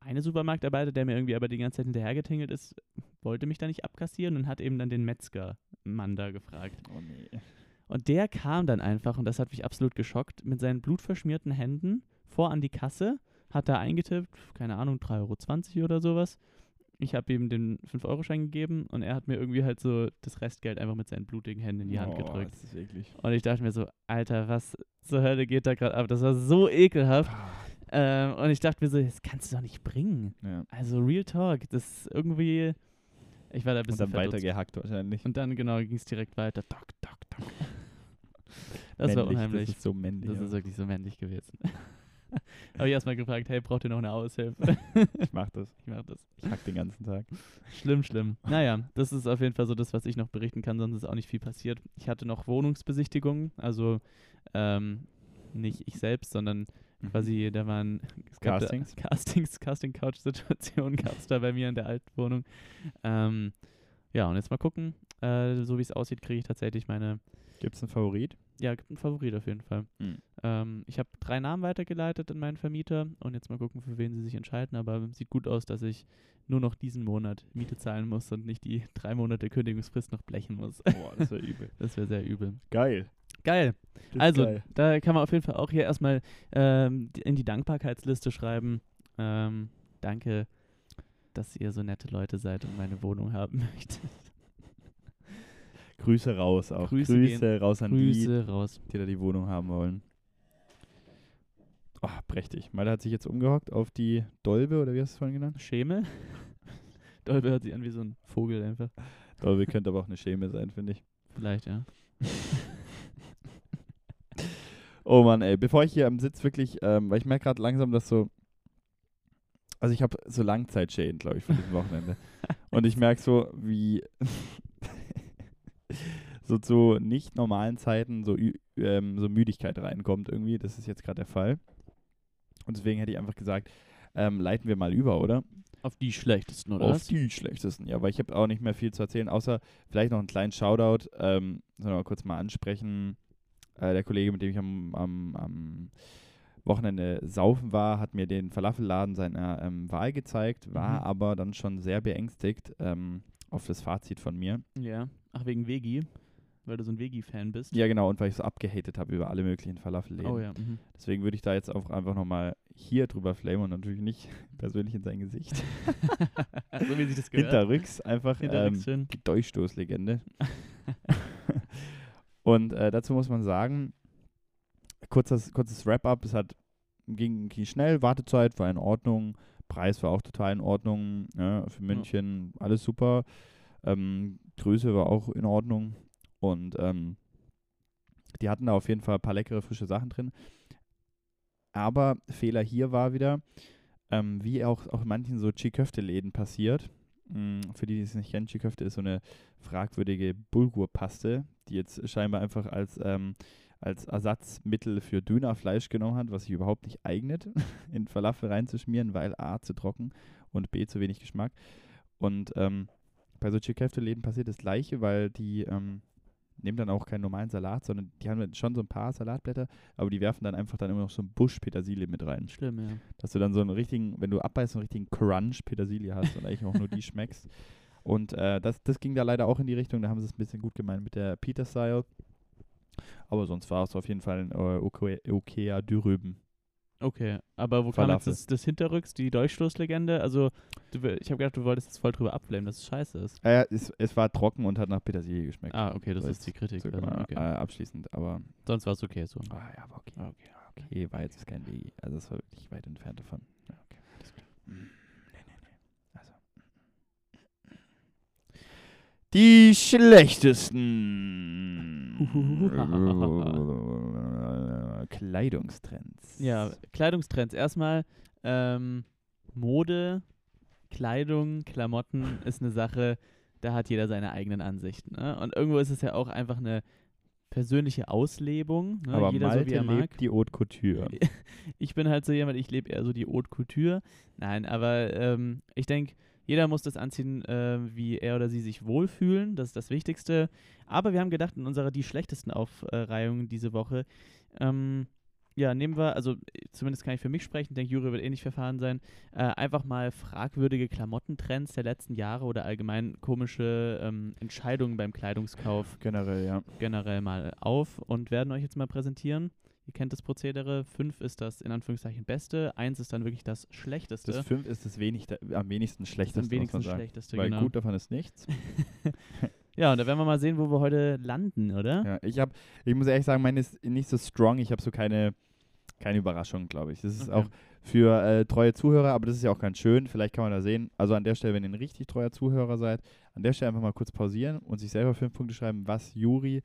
eine Supermarktarbeiter, der mir irgendwie aber die ganze Zeit hinterhergetingelt ist, wollte mich da nicht abkassieren und hat eben dann den Metzger-Mann da gefragt. Oh nee. Und der kam dann einfach, und das hat mich absolut geschockt, mit seinen blutverschmierten Händen vor an die Kasse, hat da eingetippt, keine Ahnung, 3,20 Euro oder sowas. Ich habe ihm den 5-Euro-Schein gegeben und er hat mir irgendwie halt so das Restgeld einfach mit seinen blutigen Händen in die Hand oh, gedrückt. Das ist eklig. Und ich dachte mir so, Alter, was zur Hölle geht da gerade ab? Das war so ekelhaft. Ähm, und ich dachte mir so, das kannst du doch nicht bringen. Ja. Also Real Talk, das ist irgendwie. Ich war da ein Und bisschen dann verdutzt. weitergehackt wahrscheinlich. Und dann, genau, ging es direkt weiter. Dock, dock, dock. Das war unheimlich. Das ist so männlich. Das ja. ist wirklich so männlich gewesen. Habe ich erstmal gefragt, hey, braucht ihr noch eine Aushilfe? ich mach das. ich mach das. Ich hack den ganzen Tag. Schlimm, schlimm. Naja, das ist auf jeden Fall so das, was ich noch berichten kann, sonst ist auch nicht viel passiert. Ich hatte noch Wohnungsbesichtigungen, also ähm, nicht ich selbst, sondern Mhm. quasi, da waren es gab Castings? Da, Castings, Casting-Couch-Situationen gab es da bei mir in der alten Wohnung. Ähm, ja, und jetzt mal gucken. Äh, so wie es aussieht, kriege ich tatsächlich meine, Gibt's einen Favorit? ja, gibt einen Favorit auf jeden Fall. Mhm. Ähm, ich habe drei Namen weitergeleitet an meinen Vermieter und jetzt mal gucken, für wen sie sich entscheiden. Aber sieht gut aus, dass ich nur noch diesen Monat Miete zahlen muss und nicht die drei Monate Kündigungsfrist noch blechen muss. Boah, das wäre übel. Das wäre sehr übel. Geil. Geil. Also, geil. da kann man auf jeden Fall auch hier erstmal ähm, in die Dankbarkeitsliste schreiben. Ähm, danke, dass ihr so nette Leute seid und meine Wohnung haben möchtet. Grüße raus auch. Grüße Grüße, raus an Grüße raus. die, die da die Wohnung haben wollen. Oh, prächtig. Malte hat sich jetzt umgehockt auf die Dolbe, oder wie hast du es vorhin genannt? Schemel? Dolbe hört sich an wie so ein Vogel einfach. Dolbe könnte aber auch eine Scheme sein, finde ich. Vielleicht, ja. Oh Mann, ey, bevor ich hier am Sitz wirklich, ähm, weil ich merke gerade langsam, dass so, also ich habe so Langzeitschäden, glaube ich, von diesem Wochenende. Und ich merke so, wie so zu nicht normalen Zeiten so, ähm, so Müdigkeit reinkommt irgendwie. Das ist jetzt gerade der Fall. Und deswegen hätte ich einfach gesagt, ähm, leiten wir mal über, oder? Auf die schlechtesten, oder? Auf was? die schlechtesten, ja, weil ich habe auch nicht mehr viel zu erzählen, außer vielleicht noch einen kleinen Shoutout, ähm, sollen wir mal kurz mal ansprechen. Äh, der Kollege, mit dem ich am, am, am Wochenende saufen war, hat mir den Falafelladen seiner ähm, Wahl gezeigt, war Mhm. aber dann schon sehr beängstigt ähm, auf das Fazit von mir. Ja. Ach, wegen Vegi? Weil du so ein Vegi-Fan bist? Ja, genau, und weil ich so abgehatet habe über alle möglichen Falafelläden. Oh ja. Mhm. Deswegen würde ich da jetzt auch einfach nochmal hier drüber flamen und natürlich nicht persönlich in sein Gesicht. so wie sich das gehört. Hinterrücks einfach. Hinterrücks ähm, die Durchstoßlegende. und äh, dazu muss man sagen, kurzes, kurzes Wrap-up, es hat, ging, ging schnell, Wartezeit war in Ordnung, Preis war auch total in Ordnung, ja, für München alles super, ähm, Größe war auch in Ordnung und ähm, die hatten da auf jeden Fall ein paar leckere, frische Sachen drin. Aber Fehler hier war wieder, ähm, wie auch, auch in manchen so Chiköfte-Läden passiert. Mm, Für die, die es nicht kennen, Chiköfte ist so eine fragwürdige Bulgurpaste, die jetzt scheinbar einfach als, ähm, als Ersatzmittel für Dönerfleisch genommen hat, was sich überhaupt nicht eignet, in Falafel reinzuschmieren, weil A, zu trocken und B, zu wenig Geschmack. Und ähm, bei so Chiköfte-Läden passiert das Gleiche, weil die ähm, nehmen dann auch keinen normalen Salat, sondern die haben schon so ein paar Salatblätter, aber die werfen dann einfach dann immer noch so einen Busch Petersilie mit rein. Schlimm, ja. Dass du dann so einen richtigen, wenn du abbeißt, so einen richtigen Crunch Petersilie hast und eigentlich auch nur die schmeckst. Und äh, das, das ging da leider auch in die Richtung, da haben sie es ein bisschen gut gemeint mit der Peter-Style. Aber sonst war es auf jeden Fall ein äh, okay, okayer Dürüben. Okay, aber wo kam jetzt Falafel. das, das Hinterrücks, die Durchstoßlegende? Also, du, ich habe gedacht, du wolltest jetzt voll drüber abflamen, dass es scheiße ist. Äh, es, es war trocken und hat nach Petersilie geschmeckt. Ah, okay, das So ist die Kritik. So also, okay. äh, abschließend, aber Sonst war es okay so. ah, ja, war okay. Okay. Okay, war jetzt kein Wegi. Also es war wirklich weit entfernt davon. Ja, okay, alles klar. Mm, Nee, nee, nee. Also. Die schlechtesten Kleidungstrends. Ja, Kleidungstrends. Erstmal ähm, Mode, Kleidung, Klamotten ist eine Sache, da hat jeder seine eigenen Ansichten. Ne? Und irgendwo ist es ja auch einfach eine persönliche Auslebung. Ne? Aber jeder Malte so, wie er mag. lebt die Haute Couture. Ich bin halt so jemand, ich lebe eher so die Haute Couture. Nein, aber ähm, ich denke, jeder muss das anziehen, äh, wie er oder sie sich wohlfühlen. Das ist das Wichtigste. Aber wir haben gedacht, in unserer die schlechtesten Aufreihung diese Woche, ähm, ja, nehmen wir, also äh, zumindest kann ich für mich sprechen, denke, Juri wird ähnlich verfahren sein, äh, einfach mal fragwürdige Klamottentrends der letzten Jahre oder allgemein komische ähm, Entscheidungen beim Kleidungskauf Generell, ja. generell mal auf und werden euch jetzt mal präsentieren. Ihr kennt das Prozedere. Fünf ist das in Anführungszeichen Beste. Eins ist dann wirklich das Schlechteste. Das 5 ist das wenig, am wenigsten schlechteste, am wenigsten. Schlechteste, Weil genau. gut davon ist nichts. ja, und da werden wir mal sehen, wo wir heute landen, oder? Ja, ich habe, ich muss ehrlich sagen, meine ist nicht so strong. Ich habe so keine, keine Überraschung, glaube ich. Das ist Okay. auch für äh, treue Zuhörer, aber das ist ja auch ganz schön. Vielleicht kann man da sehen. Also an der Stelle, wenn ihr ein richtig treuer Zuhörer seid, an der Stelle einfach mal kurz pausieren und sich selber fünf Punkte schreiben, was Juri.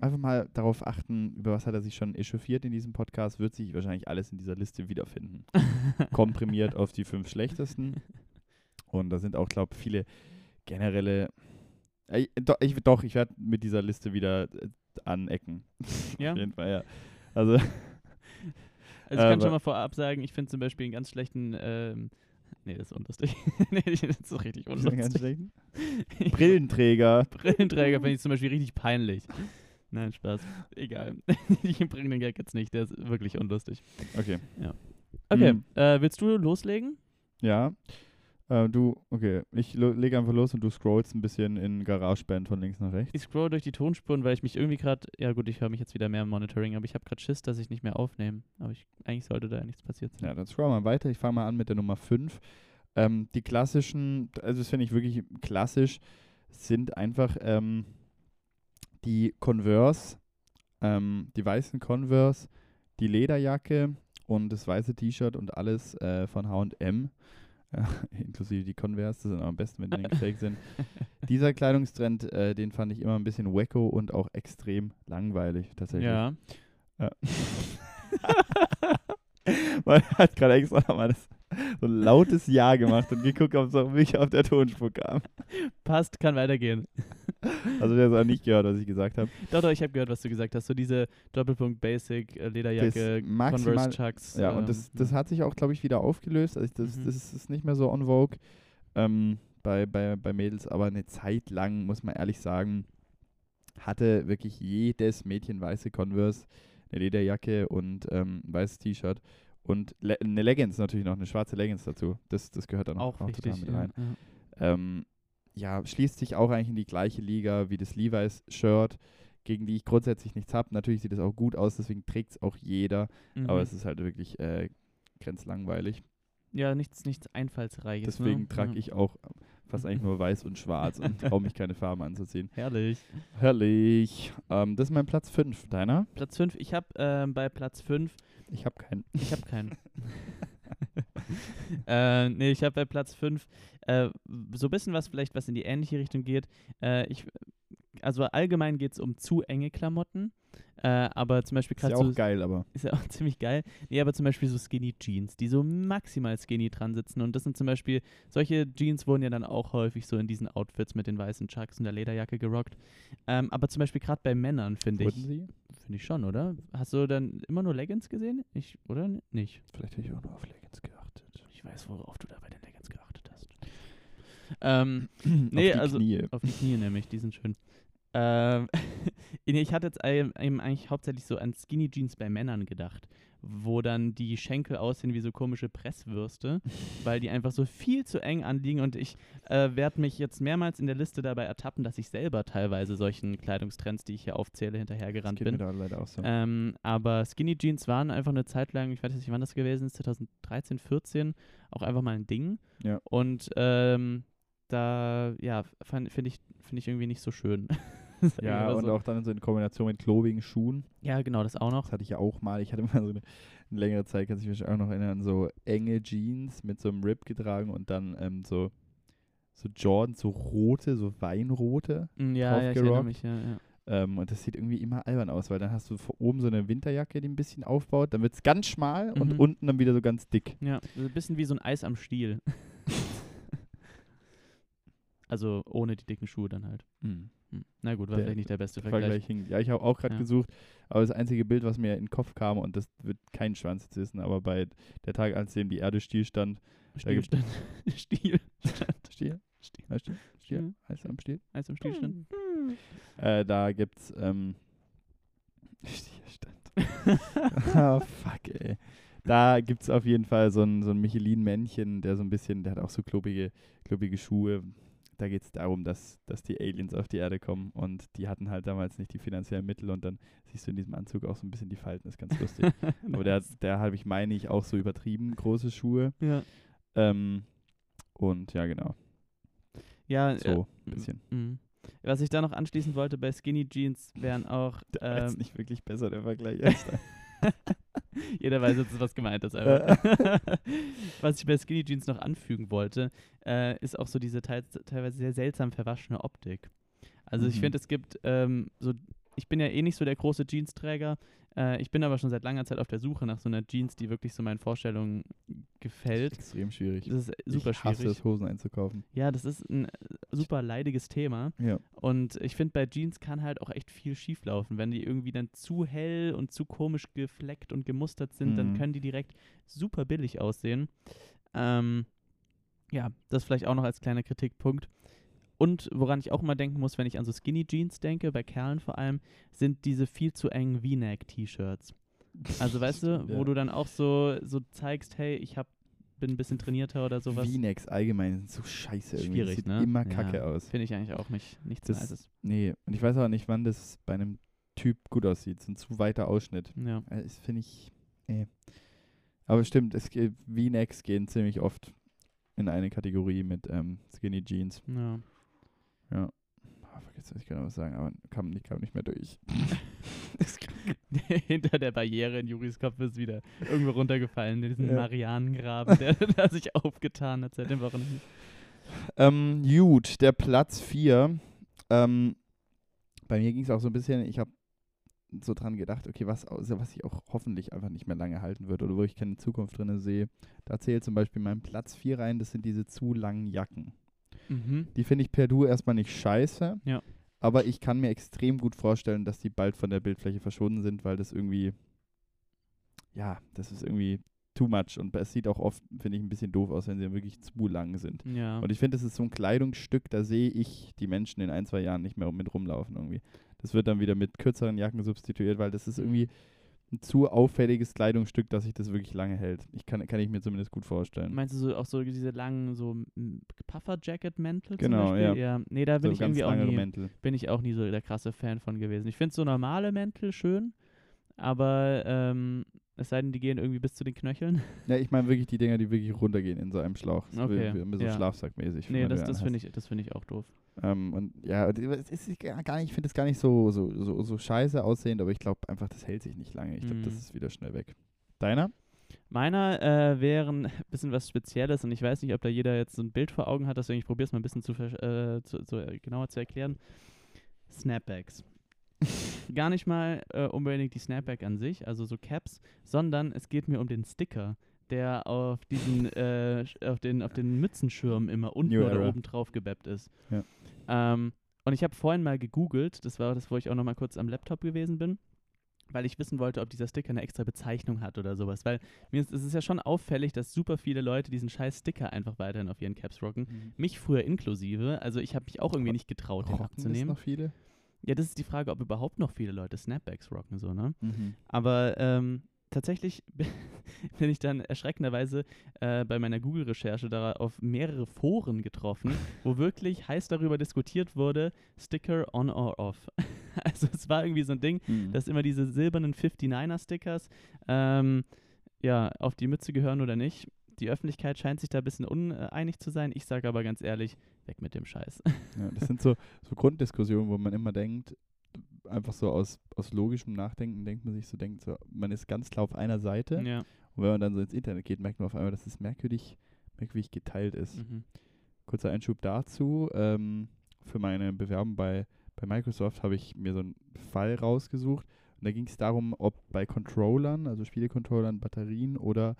Einfach mal darauf achten, über was hat er sich schon echauffiert in diesem Podcast, wird sich wahrscheinlich alles in dieser Liste wiederfinden. Komprimiert auf die fünf schlechtesten. Und da sind auch, glaube ich, viele generelle. Äh, doch, ich, doch, ich werde mit dieser Liste wieder äh, anecken. Ja? Auf jeden Fall, ja. Also, Also ich kann schon mal vorab sagen, ich finde zum Beispiel einen ganz schlechten, ähm, nee, das ist unlustig. nee, das ist richtig schon ganz unlustig. schlecht. Brillenträger. Brillenträger finde ich zum Beispiel richtig peinlich. Nein, Spaß. Egal. ich bringe den Gag jetzt nicht, der ist wirklich unlustig. Okay. Okay, Mhm. äh, willst du loslegen? Ja. Äh, du, okay. Ich lege einfach los und du scrollst ein bisschen in GarageBand von links nach rechts. Ich scroll durch die Tonspuren, weil ich mich irgendwie gerade, ja gut, ich höre mich jetzt wieder mehr im Monitoring, aber ich habe gerade Schiss, dass ich nicht mehr aufnehme. Aber ich, eigentlich sollte da ja nichts passiert sein. Ja, dann scroll mal weiter. Ich fange mal an mit der Nummer 5. Ähm, die klassischen, also das finde ich wirklich klassisch, sind einfach ähm, die Converse, ähm, die weißen Converse, die Lederjacke und das weiße T-Shirt und alles äh, von H&M, äh, inklusive die Converse, das sind am besten, wenn die fake sind. Dieser Kleidungstrend, äh, den fand ich immer ein bisschen wacko und auch extrem langweilig tatsächlich. Ja. Ja. Man hat gerade extra nochmal das, so ein lautes Ja gemacht und geguckt, ob es auch wirklich auf der Tonspur kam. Passt, kann weitergehen. Also der hat auch nicht gehört, was ich gesagt habe. Doch, doch, ich habe gehört, was du gesagt hast. So diese Doppelpunkt Basic, äh, Lederjacke, Converse Chucks. Ja, und ähm, das, das hat sich auch, glaube ich, wieder aufgelöst. Also das, Mhm. das ist- nicht mehr so on vogue ähm, bei, bei, bei Mädels, aber eine Zeit lang, muss man ehrlich sagen, hatte wirklich jedes Mädchen weiße Converse, eine Lederjacke und ähm, ein weißes T-Shirt und Le eine Leggings natürlich noch, eine schwarze Leggings dazu. Das, das gehört dann auch, auch total wichtig. mit Ja, rein. ja. Ähm, ja, schließt sich auch eigentlich in die gleiche Liga wie das Levi's-Shirt, gegen die ich grundsätzlich nichts habe. Natürlich sieht es auch gut aus, deswegen trägt es auch jeder, aber Mhm. es ist halt wirklich äh, grenzlangweilig. ja, nichts, nichts Einfallsreiches. Deswegen ne? trage ja. ich auch fast eigentlich nur weiß und schwarz und traue mich keine Farben anzuziehen. Herrlich. Herrlich. Ähm, das ist mein Platz 5. Deiner? Platz 5. Ich habe ähm, bei Platz 5 Ich habe keinen. Ich habe keinen. äh, nee, ich habe bei Platz 5 äh, so ein bisschen was vielleicht, was in die ähnliche Richtung geht. Äh, ich, also allgemein geht es um zu enge Klamotten, äh, aber zum Beispiel Ist ja gerade auch so, geil, aber. ist ja auch ziemlich geil. Nee, aber zum Beispiel so Skinny Jeans, die so maximal skinny dran sitzen. Und das sind zum Beispiel, solche Jeans wurden ja dann auch häufig so in diesen Outfits mit den weißen Chucks und der Lederjacke gerockt. Ähm, aber zum Beispiel gerade bei Männern, finde Wurden ich, sie? finde ich schon, oder? Hast du dann immer nur Leggings gesehen? Ich, oder nicht? Vielleicht habe ich auch nur auf Leggings geachtet. Weiß, worauf du da bei den Leggings geachtet hast. Ähm, nee, auf die also Knie. auf die Knie nämlich, die sind schön. Ähm, ich hatte jetzt eben eigentlich hauptsächlich so an Skinny Jeans bei Männern gedacht, wo dann die Schenkel aussehen wie so komische Presswürste, weil die einfach so viel zu eng anliegen und ich äh, werde mich jetzt mehrmals in der Liste dabei ertappen, dass ich selber teilweise solchen Kleidungstrends, die ich hier aufzähle, hinterhergerannt bin. da leider auch so. Ähm, aber Skinny Jeans waren einfach eine Zeit lang, ich weiß nicht, wann das gewesen ist, 2013, 14, auch einfach mal ein Ding. Ja. Und ähm, da, ja, finde ich, find ich irgendwie nicht so schön. Ich ja, und so. auch dann so in Kombination mit klobigen Schuhen. Ja, genau, das auch noch. Das hatte ich ja auch mal. Ich hatte mal so eine, eine längere Zeit, kann sich mich auch noch erinnern, so enge Jeans mit so einem Rip getragen und dann ähm, so, so Jordan, so rote, so Weinrote. Mm, Ja, ja, ich erinnere mich, ja, ja. Ähm, und das sieht irgendwie immer albern aus, weil dann hast du vor- oben so eine Winterjacke, die ein bisschen aufbaut, dann wird es ganz schmal und Mhm. unten dann wieder so ganz dick. Ja, so ein bisschen wie so ein Eis am Stiel. also ohne die dicken Schuhe dann halt. Hm. Na gut, war Der vielleicht nicht der beste Vergleich. Vergleich hinkt. Ja, ich habe auch gerade Ja. gesucht, aber das einzige Bild, was mir in den Kopf kam, und das wird kein Schwanz jetzt wissen, aber bei der Tag, als dem die Erde stillstand, Stillstand. Stiel. Stiel? Stiel. Ja, Stiel? Stiel? Ja. Heißt am Stiel? Eis am Stillstand. Äh, da gibt's, ähm, Stillstand. ah, fuck, ey. Da gibt's auf jeden Fall so ein, so ein Michelin-Männchen, der so ein bisschen, der hat auch so klobige, klobige Schuhe. Da geht es darum, dass, dass die Aliens auf die Erde kommen und die hatten halt damals nicht die finanziellen Mittel und dann siehst du in diesem Anzug auch so ein bisschen die Falten, das ist ganz lustig. Aber der, der habe ich, meine ich, auch so übertrieben große Schuhe. Ja. Ähm, und ja, genau, Ja, so äh, ein bisschen. Was ich da noch anschließen wollte bei Skinny Jeans wären auch, Der war jetzt ähm, nicht wirklich besser, der Vergleich. jeder weiß jetzt, was gemeint ist. Aber was ich bei Skinny Jeans noch anfügen wollte, äh, ist auch so diese teils, teilweise sehr seltsam verwaschene Optik. Also ich Mhm. finde, es gibt ähm, so, ich bin ja eh nicht so der große Jeansträger, äh, ich bin aber schon seit langer Zeit auf der Suche nach so einer Jeans, die wirklich so meinen Vorstellungen gefällt. Extrem schwierig. Das ist super ich hasse schwierig. es, Hosen einzukaufen. Ja, das ist ein äh, super leidiges Thema. Ja. Und ich finde, bei Jeans kann halt auch echt viel schieflaufen. Wenn die irgendwie dann zu hell und zu komisch gefleckt und gemustert sind, dann Mhm. können die direkt super billig aussehen. Ähm, ja, das vielleicht auch noch als kleiner Kritikpunkt. Und woran ich auch immer denken muss, wenn ich an so Skinny Jeans denke, bei Kerlen vor allem, sind diese viel zu engen V-Neck-T-Shirts. Also weißt du, wo Ja. du dann auch so, so zeigst, hey, ich hab, bin ein bisschen trainierter oder sowas. V-Necks allgemein sind so scheiße irgendwie. Schwierig, das sieht ne? immer Ja. kacke aus. Finde ich eigentlich auch nicht, nichts Das- Nices. Nee, und ich weiß auch nicht, wann das bei einem Typ gut aussieht. So ein zu weiter Ausschnitt. Ja. Äh, Das finde ich. Nee. Aber stimmt, es V-Necks gehen ziemlich oft in eine Kategorie mit ähm, Skinny Jeans. Ja. Ja. Fuck, jetzt weiß ich genau was sagen, aber kam, nicht- kam nicht mehr durch. Hinter der Barriere in Juris Kopf ist wieder irgendwo runtergefallen, in diesen Ja. Marianengraben, der, der sich aufgetan hat seit dem Wochenende. Ähm, gut, der Platz 4. Ähm, bei mir ging es auch so ein bisschen, ich habe so dran gedacht, okay, was, also was ich auch hoffentlich einfach nicht mehr lange halten wird oder wo ich keine Zukunft drin sehe. Da zählt zum Beispiel mein Platz 4 rein, das sind diese zu langen Jacken. Mhm. Die finde ich per Du erstmal nicht scheiße. Ja. Aber ich kann mir extrem gut vorstellen, dass die bald von der Bildfläche verschwunden sind, weil das irgendwie, ja, das ist irgendwie too much. Und es sieht auch oft, finde ich, ein bisschen doof aus, wenn sie wirklich zu lang sind. Ja. Und ich finde, das ist so ein Kleidungsstück, da sehe ich die Menschen in ein, zwei Jahren nicht mehr mit rumlaufen irgendwie. Das wird dann wieder mit kürzeren Jacken substituiert, weil das ist irgendwie ein zu auffälliges Kleidungsstück, dass sich das wirklich lange hält. Ich kann, kann ich mir zumindest gut vorstellen. Meinst du so, auch so diese langen so Puffer-Jacket-Mäntel Genau, zum Beispiel? ja. Nee, da bin so ich irgendwie auch nie, Mäntel. bin ich auch nie so der krasse Fan von gewesen. Ich finde so normale Mäntel schön, aber ähm, es sei denn, die gehen irgendwie bis zu den Knöcheln. Ja, ich meine wirklich die Dinger, die wirklich runtergehen in so einem Schlauch. So Okay, wie, wie so ja. Schlafsackmäßig. nee, das, das finde ich, das finde ich auch doof. Ähm, und ja, ist gar nicht, ich finde es gar nicht so, so, so, so scheiße aussehend, aber ich glaube einfach, das hält sich nicht lange. Ich glaube, das Mhm. ist wieder schnell weg. Deiner? Meiner äh, wäre ein bisschen was Spezielles und ich weiß nicht, ob da jeder jetzt so ein Bild vor Augen hat, deswegen ich probiere es mal ein bisschen zu, äh, zu, zu äh, genauer zu erklären. Snapbacks. Gar nicht mal äh, unbedingt die Snapback an sich, also so Caps, sondern es geht mir um den Sticker, der auf diesen, äh, auf den, auf den Mützenschirm immer unten New oder Era. oben drauf gebappt ist. Ja. Ähm, und ich habe vorhin mal gegoogelt, das war das, wo ich auch noch mal kurz am Laptop gewesen bin, weil ich wissen wollte, ob dieser Sticker eine extra Bezeichnung hat oder sowas, weil mir ist, es ist ja schon auffällig, dass super viele Leute diesen scheiß Sticker einfach weiterhin auf ihren Caps rocken. Mich früher inklusive, also ich habe mich auch irgendwie nicht getraut, den Rocken das abzunehmen. noch viele? Ja, das ist die Frage, ob überhaupt noch viele Leute Snapbacks rocken, so, ne? Mhm. Aber ähm, tatsächlich bin ich dann erschreckenderweise äh, bei meiner Google-Recherche da auf mehrere Foren getroffen, wo wirklich heiß darüber diskutiert wurde, Sticker on or off. also es war irgendwie so ein Ding, Mhm. dass immer diese silbernen 59er-Stickers ähm, ja, auf die Mütze gehören oder nicht. Die Öffentlichkeit scheint sich da ein bisschen uneinig zu sein. Ich sage aber ganz ehrlich, weg mit dem Scheiß. Ja, das sind so, so Grunddiskussionen, wo man immer denkt, einfach so aus, aus logischem Nachdenken denkt man sich so, denkt so, man ist ganz klar auf einer Seite ja. und wenn man dann so ins Internet geht, merkt man auf einmal, dass es merkwürdig, merkwürdig geteilt ist. Mhm. Kurzer Einschub dazu, ähm, für meine Bewerbung bei, bei Microsoft habe ich mir so einen Fall rausgesucht und da ging es darum, ob bei Controllern, also Spielecontrollern, Batterien oder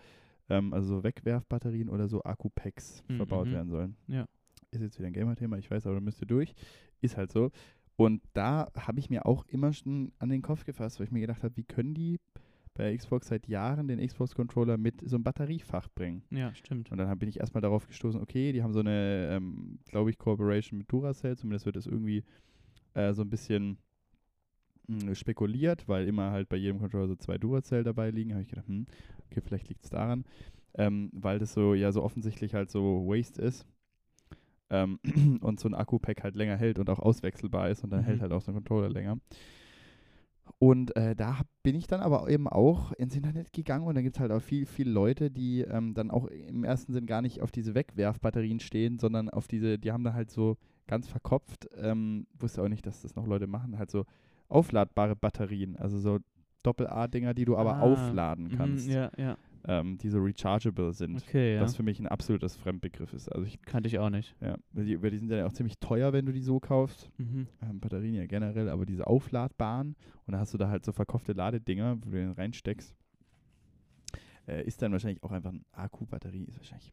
ähm, also so Wegwerfbatterien oder so Akku-Packs Mhm, verbaut werden sollen. Ja. Ist jetzt wieder ein Gamer-Thema, ich weiß, aber da müsst ihr durch. Ist halt so. Und da habe ich mir auch immer schon an den Kopf gefasst, weil ich mir gedacht habe, wie können die bei Xbox seit Jahren den Xbox-Controller mit so einem Batteriefach bringen? Ja, stimmt. Und dann hab- bin ich erstmal darauf gestoßen, okay, die haben so eine, ähm, glaube ich, Cooperation mit Duracell, zumindest wird es irgendwie äh, so ein bisschen spekuliert, weil immer halt bei jedem Controller so zwei Duracell dabei liegen. Habe ich gedacht, hm, okay, vielleicht liegt es daran, ähm, weil das so ja so offensichtlich halt so Waste ist. Ähm, und so ein Akku-Pack halt länger hält und auch auswechselbar ist und dann Mhm. hält halt auch so ein Controller länger. Und äh, da bin ich dann aber eben auch ins Internet gegangen und da gibt es halt auch viel, viele Leute, die ähm, dann auch im ersten Sinn gar nicht auf diese Wegwerfbatterien stehen, sondern auf diese, die haben da halt so ganz verkopft, ähm, wusste auch nicht, dass das noch Leute machen, halt so aufladbare Batterien, also so Doppel-A-Dinger, die du aber Ah, aufladen Mhm, kannst, ja, ja. ähm, die so rechargeable sind. Okay, ja. Was für mich ein absolutes Fremdbegriff ist. Also ich, Kannte ich auch nicht. ja, weil die, die sind ja auch ziemlich teuer, wenn du die so kaufst Mhm. ähm, Batterien ja generell, aber diese aufladbaren und da hast du da halt so verkaufte Ladedinger, wo du den reinsteckst. Äh, ist dann wahrscheinlich auch einfach ein Akku-Batterie, ist wahrscheinlich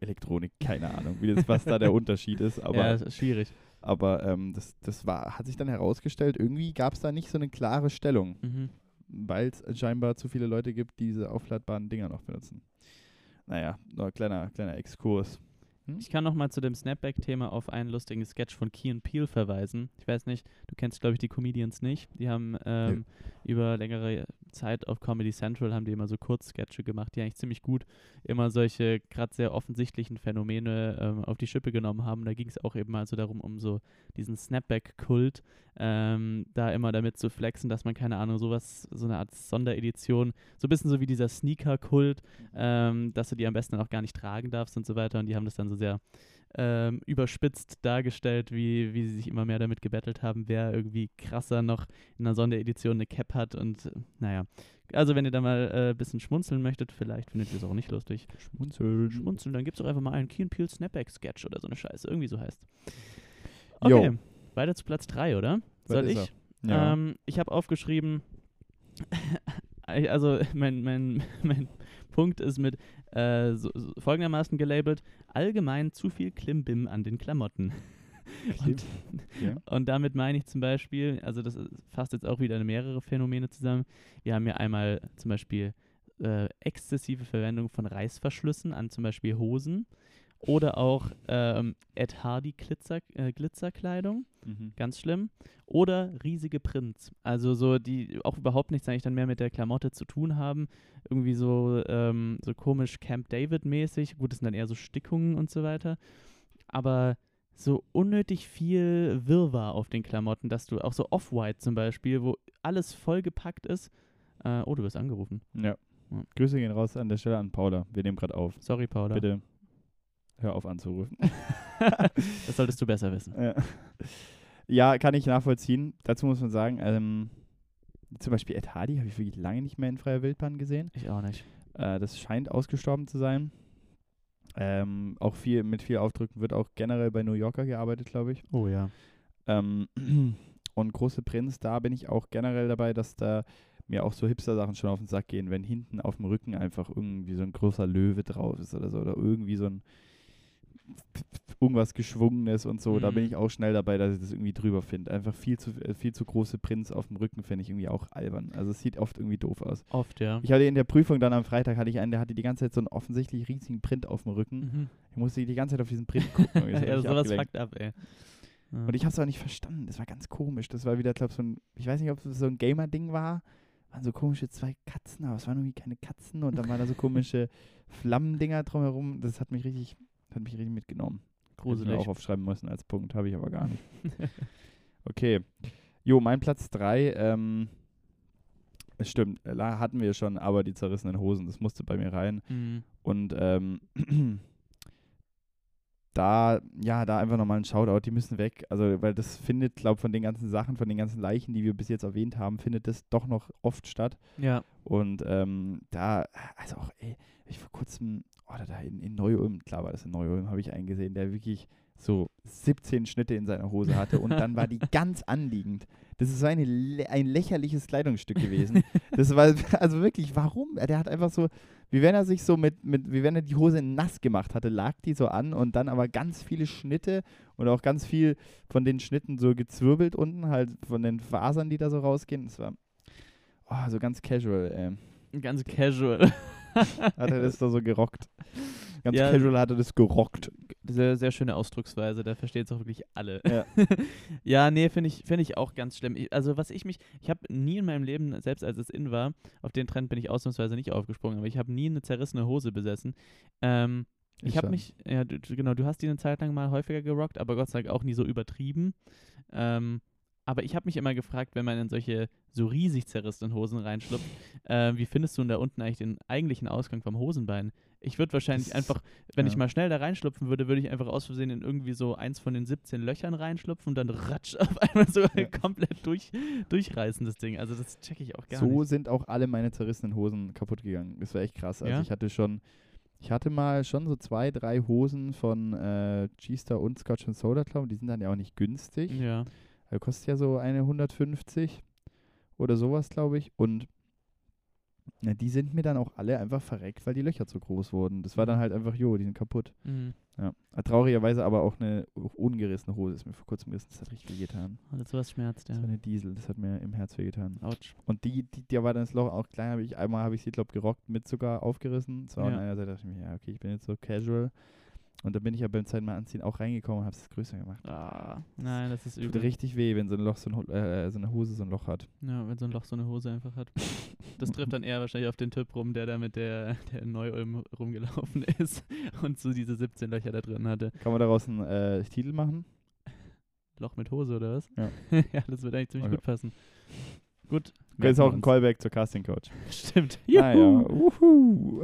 Elektronik, keine Ahnung, wie das, was da der Unterschied ist, aber, ja, das ist schwierig. Aber ähm, das, das war, hat sich dann herausgestellt, irgendwie gab es da nicht so eine klare Stellung, Mhm. weil es scheinbar zu viele Leute gibt, die diese aufladbaren Dinger noch benutzen. Naja, nur ein kleiner, kleiner Exkurs. Ich kann noch mal zu dem Snapback-Thema auf einen lustigen Sketch von Key Peele verweisen. Ich weiß nicht, du kennst, glaube ich, die Comedians nicht. Die haben ähm, über längere Zeit auf Comedy Central haben die immer so Kurzsketche gemacht, die eigentlich ziemlich gut immer solche gerade sehr offensichtlichen Phänomene ähm, auf die Schippe genommen haben. Da ging es auch eben mal so darum, um so diesen Snapback-Kult, ähm, da immer damit zu flexen, dass man, keine Ahnung, sowas, so eine Art Sonderedition, so ein bisschen so wie dieser Sneaker-Kult, ähm, dass du die am besten auch gar nicht tragen darfst und so weiter. Und die haben das dann so sehr ähm, überspitzt dargestellt, wie, wie sie sich immer mehr damit gebettelt haben, wer irgendwie krasser noch in einer Sonderedition eine Cap hat und äh, naja. Also wenn ihr da mal ein äh, bisschen schmunzeln möchtet, vielleicht findet ihr es auch nicht lustig. Schmunzeln. Schmunzeln, dann gibt es auch einfach mal einen Key Peel Snapback Sketch oder so eine Scheiße, irgendwie so heißt. Okay, weiter zu Platz 3, oder? Soll ich? Ja. Ähm, ich habe aufgeschrieben, also mein, mein, mein Punkt ist mit äh, so, so folgendermaßen gelabelt, allgemein zu viel Klimbim an den Klamotten. Und, Ja. und damit meine ich zum Beispiel, also das fasst jetzt auch wieder mehrere Phänomene zusammen. Wir haben ja einmal zum Beispiel äh, exzessive Verwendung von Reißverschlüssen an zum Beispiel Hosen oder auch ähm, Ed Hardy Glitzer, äh, Glitzerkleidung Mhm. ganz schlimm. Oder riesige Prints, also so, die auch überhaupt nichts eigentlich dann mehr mit der Klamotte zu tun haben. Irgendwie so, ähm, so komisch Camp David-mäßig. Gut, das sind dann eher so Stickungen und so weiter. Aber so unnötig viel Wirrwarr auf den Klamotten, dass du auch so Off-White zum Beispiel, wo alles vollgepackt ist. Äh, oh, du wirst angerufen. Ja. Ja. Grüße gehen raus an der Stelle an Paula. Wir nehmen gerade auf. Sorry, Paula. Bitte hör auf anzurufen. Das solltest du besser wissen. Ja. ja, kann ich nachvollziehen. Dazu muss man sagen, ähm, zum Beispiel Ed Hardy habe ich wirklich lange nicht mehr in freier Wildbahn gesehen. Ich auch nicht. Äh, das scheint ausgestorben zu sein. Ähm, auch viel mit viel Aufdrücken wird auch generell bei New Yorker gearbeitet, glaube ich. Oh ja. Ähm, und Große Prinz, da bin ich auch generell dabei, dass da mir auch so Hipster-Sachen schon auf den Sack gehen, wenn hinten auf dem Rücken einfach irgendwie so ein großer Löwe drauf ist oder so, oder irgendwie so ein irgendwas Geschwungenes und so, da bin Mhm. ich auch schnell dabei, dass ich das irgendwie drüber finde. Einfach viel zu, äh, viel zu große Prinz auf dem Rücken finde ich irgendwie auch albern. Also es sieht oft irgendwie doof aus. Oft, ja. Ich hatte in der Prüfung dann am Freitag, hatte ich einen, der hatte die ganze Zeit so einen offensichtlich riesigen Print auf dem Rücken. Mhm. Ich musste die ganze Zeit auf diesen Print gucken. und ja, sowas fuckt ab, ey. Ja. Und ich habe es auch nicht verstanden. Das war ganz komisch. Das war wieder, glaube ich, so ein, ich weiß nicht, ob es so ein Gamer-Ding war. Waren so komische zwei Katzen, aber es waren irgendwie keine Katzen und dann waren da so komische Flammendinger drumherum. Das hat mich richtig, hat mich richtig mitgenommen. Hätte ich mir gruselig. auch aufschreiben müssen als Punkt, habe ich aber gar nicht. Okay. Jo, mein Platz 3, ähm, es stimmt, hatten wir schon, aber die zerrissenen Hosen, das musste bei mir rein. Mhm. Und ähm, da, ja, da einfach nochmal ein Shoutout, die müssen weg. Also, weil das findet, glaube von den ganzen Sachen, von den ganzen Leichen, die wir bis jetzt erwähnt haben, findet das doch noch oft statt. Ja. Und ähm, da, also auch, ey, ich vor kurzem, oder da in, in Neu-Ulm, klar war das in Neu-Ulm, habe ich einen gesehen, der wirklich so 17 Schnitte in seiner Hose hatte und dann war die ganz anliegend. Das ist so eine, ein lächerliches Kleidungsstück gewesen. Das war, also wirklich, warum? Der hat einfach so, wie wenn er sich so mit, mit, wie wenn er die Hose nass gemacht hatte, lag die so an und dann aber ganz viele Schnitte und auch ganz viel von den Schnitten so gezwirbelt unten, halt von den Fasern, die da so rausgehen. Das war oh, so ganz casual, ey. Ganz casual. Hat er das da so gerockt. Ganz Ja. casual hat er das gerockt. Sehr, sehr schöne Ausdrucksweise, da versteht es auch wirklich alle. Ja. ja, nee, finde ich, find ich auch ganz schlimm. Ich, also was ich mich, ich habe nie in meinem Leben, selbst als es in war, auf den Trend bin ich ausnahmsweise nicht aufgesprungen, aber ich habe nie eine zerrissene Hose besessen. Ähm, ich Ich habe mich, ja, du, du- genau, du hast die eine Zeit lang mal häufiger gerockt, aber Gott sei Dank auch nie so übertrieben. Ähm, aber ich habe mich immer gefragt, wenn man in solche so riesig zerrissenen Hosen reinschlupft, äh, wie findest du denn da unten eigentlich den eigentlichen Ausgang vom Hosenbein? Ich würde wahrscheinlich Das- einfach, wenn ich ja. mal schnell da reinschlupfen würde, würde ich einfach aus Versehen in irgendwie so eins von den 17 Löchern reinschlupfen und dann ratsch auf einmal so Ja. komplett durch, durchreißen, das Ding. Also das checke ich auch gar so nicht. sind auch alle meine zerrissenen Hosen kaputt gegangen. Das war echt krass. Also Ja? ich hatte schon, ich hatte mal schon so zwei, drei Hosen von äh, G-Star und Scotch and Soda Club. Die sind dann ja auch nicht günstig. Ja. Also kostet ja so eine 150 oder sowas, glaube ich. Und na, die sind mir dann auch alle einfach verreckt, weil die Löcher zu groß wurden. Das war dann Mhm. halt einfach, jo, die sind kaputt. Mhm. Ja. Äh, Traurigerweise aber auch eine ungerissene Hose ist mir vor kurzem gerissen. Das hat richtig wehgetan. Also sowas schmerzt, ja. Das war eine Diesel, das hat mir im Herz wehgetan. Autsch. Und die, die, der war dann das Loch auch klein, habe ich einmal habe ich sie, glaube gerockt, mit sogar aufgerissen. So, Ja. an einer Seite dachte ich mir, ja, okay, ich bin jetzt so casual. Und dann bin ich ja beim zweiten Mal anziehen auch reingekommen und habe es größer gemacht. Ah, nein, das ist Tut übel. richtig weh, wenn so ein Loch so, ein, äh, so eine Hose so ein Loch hat. Ja, wenn so ein Loch so eine Hose einfach hat. Das trifft dann eher wahrscheinlich auf den Typ rum, der da mit der, der in Neu-Ulm rumgelaufen ist und so diese 17 Löcher da drin hatte. Kann man daraus einen äh, Titel machen? Loch mit Hose oder was? Ja. ja, das wird eigentlich ziemlich Okay. gut passen. Gut. Das ist auch ein. Callback zur Casting Coach. Stimmt. Ja, Juhu. uhu.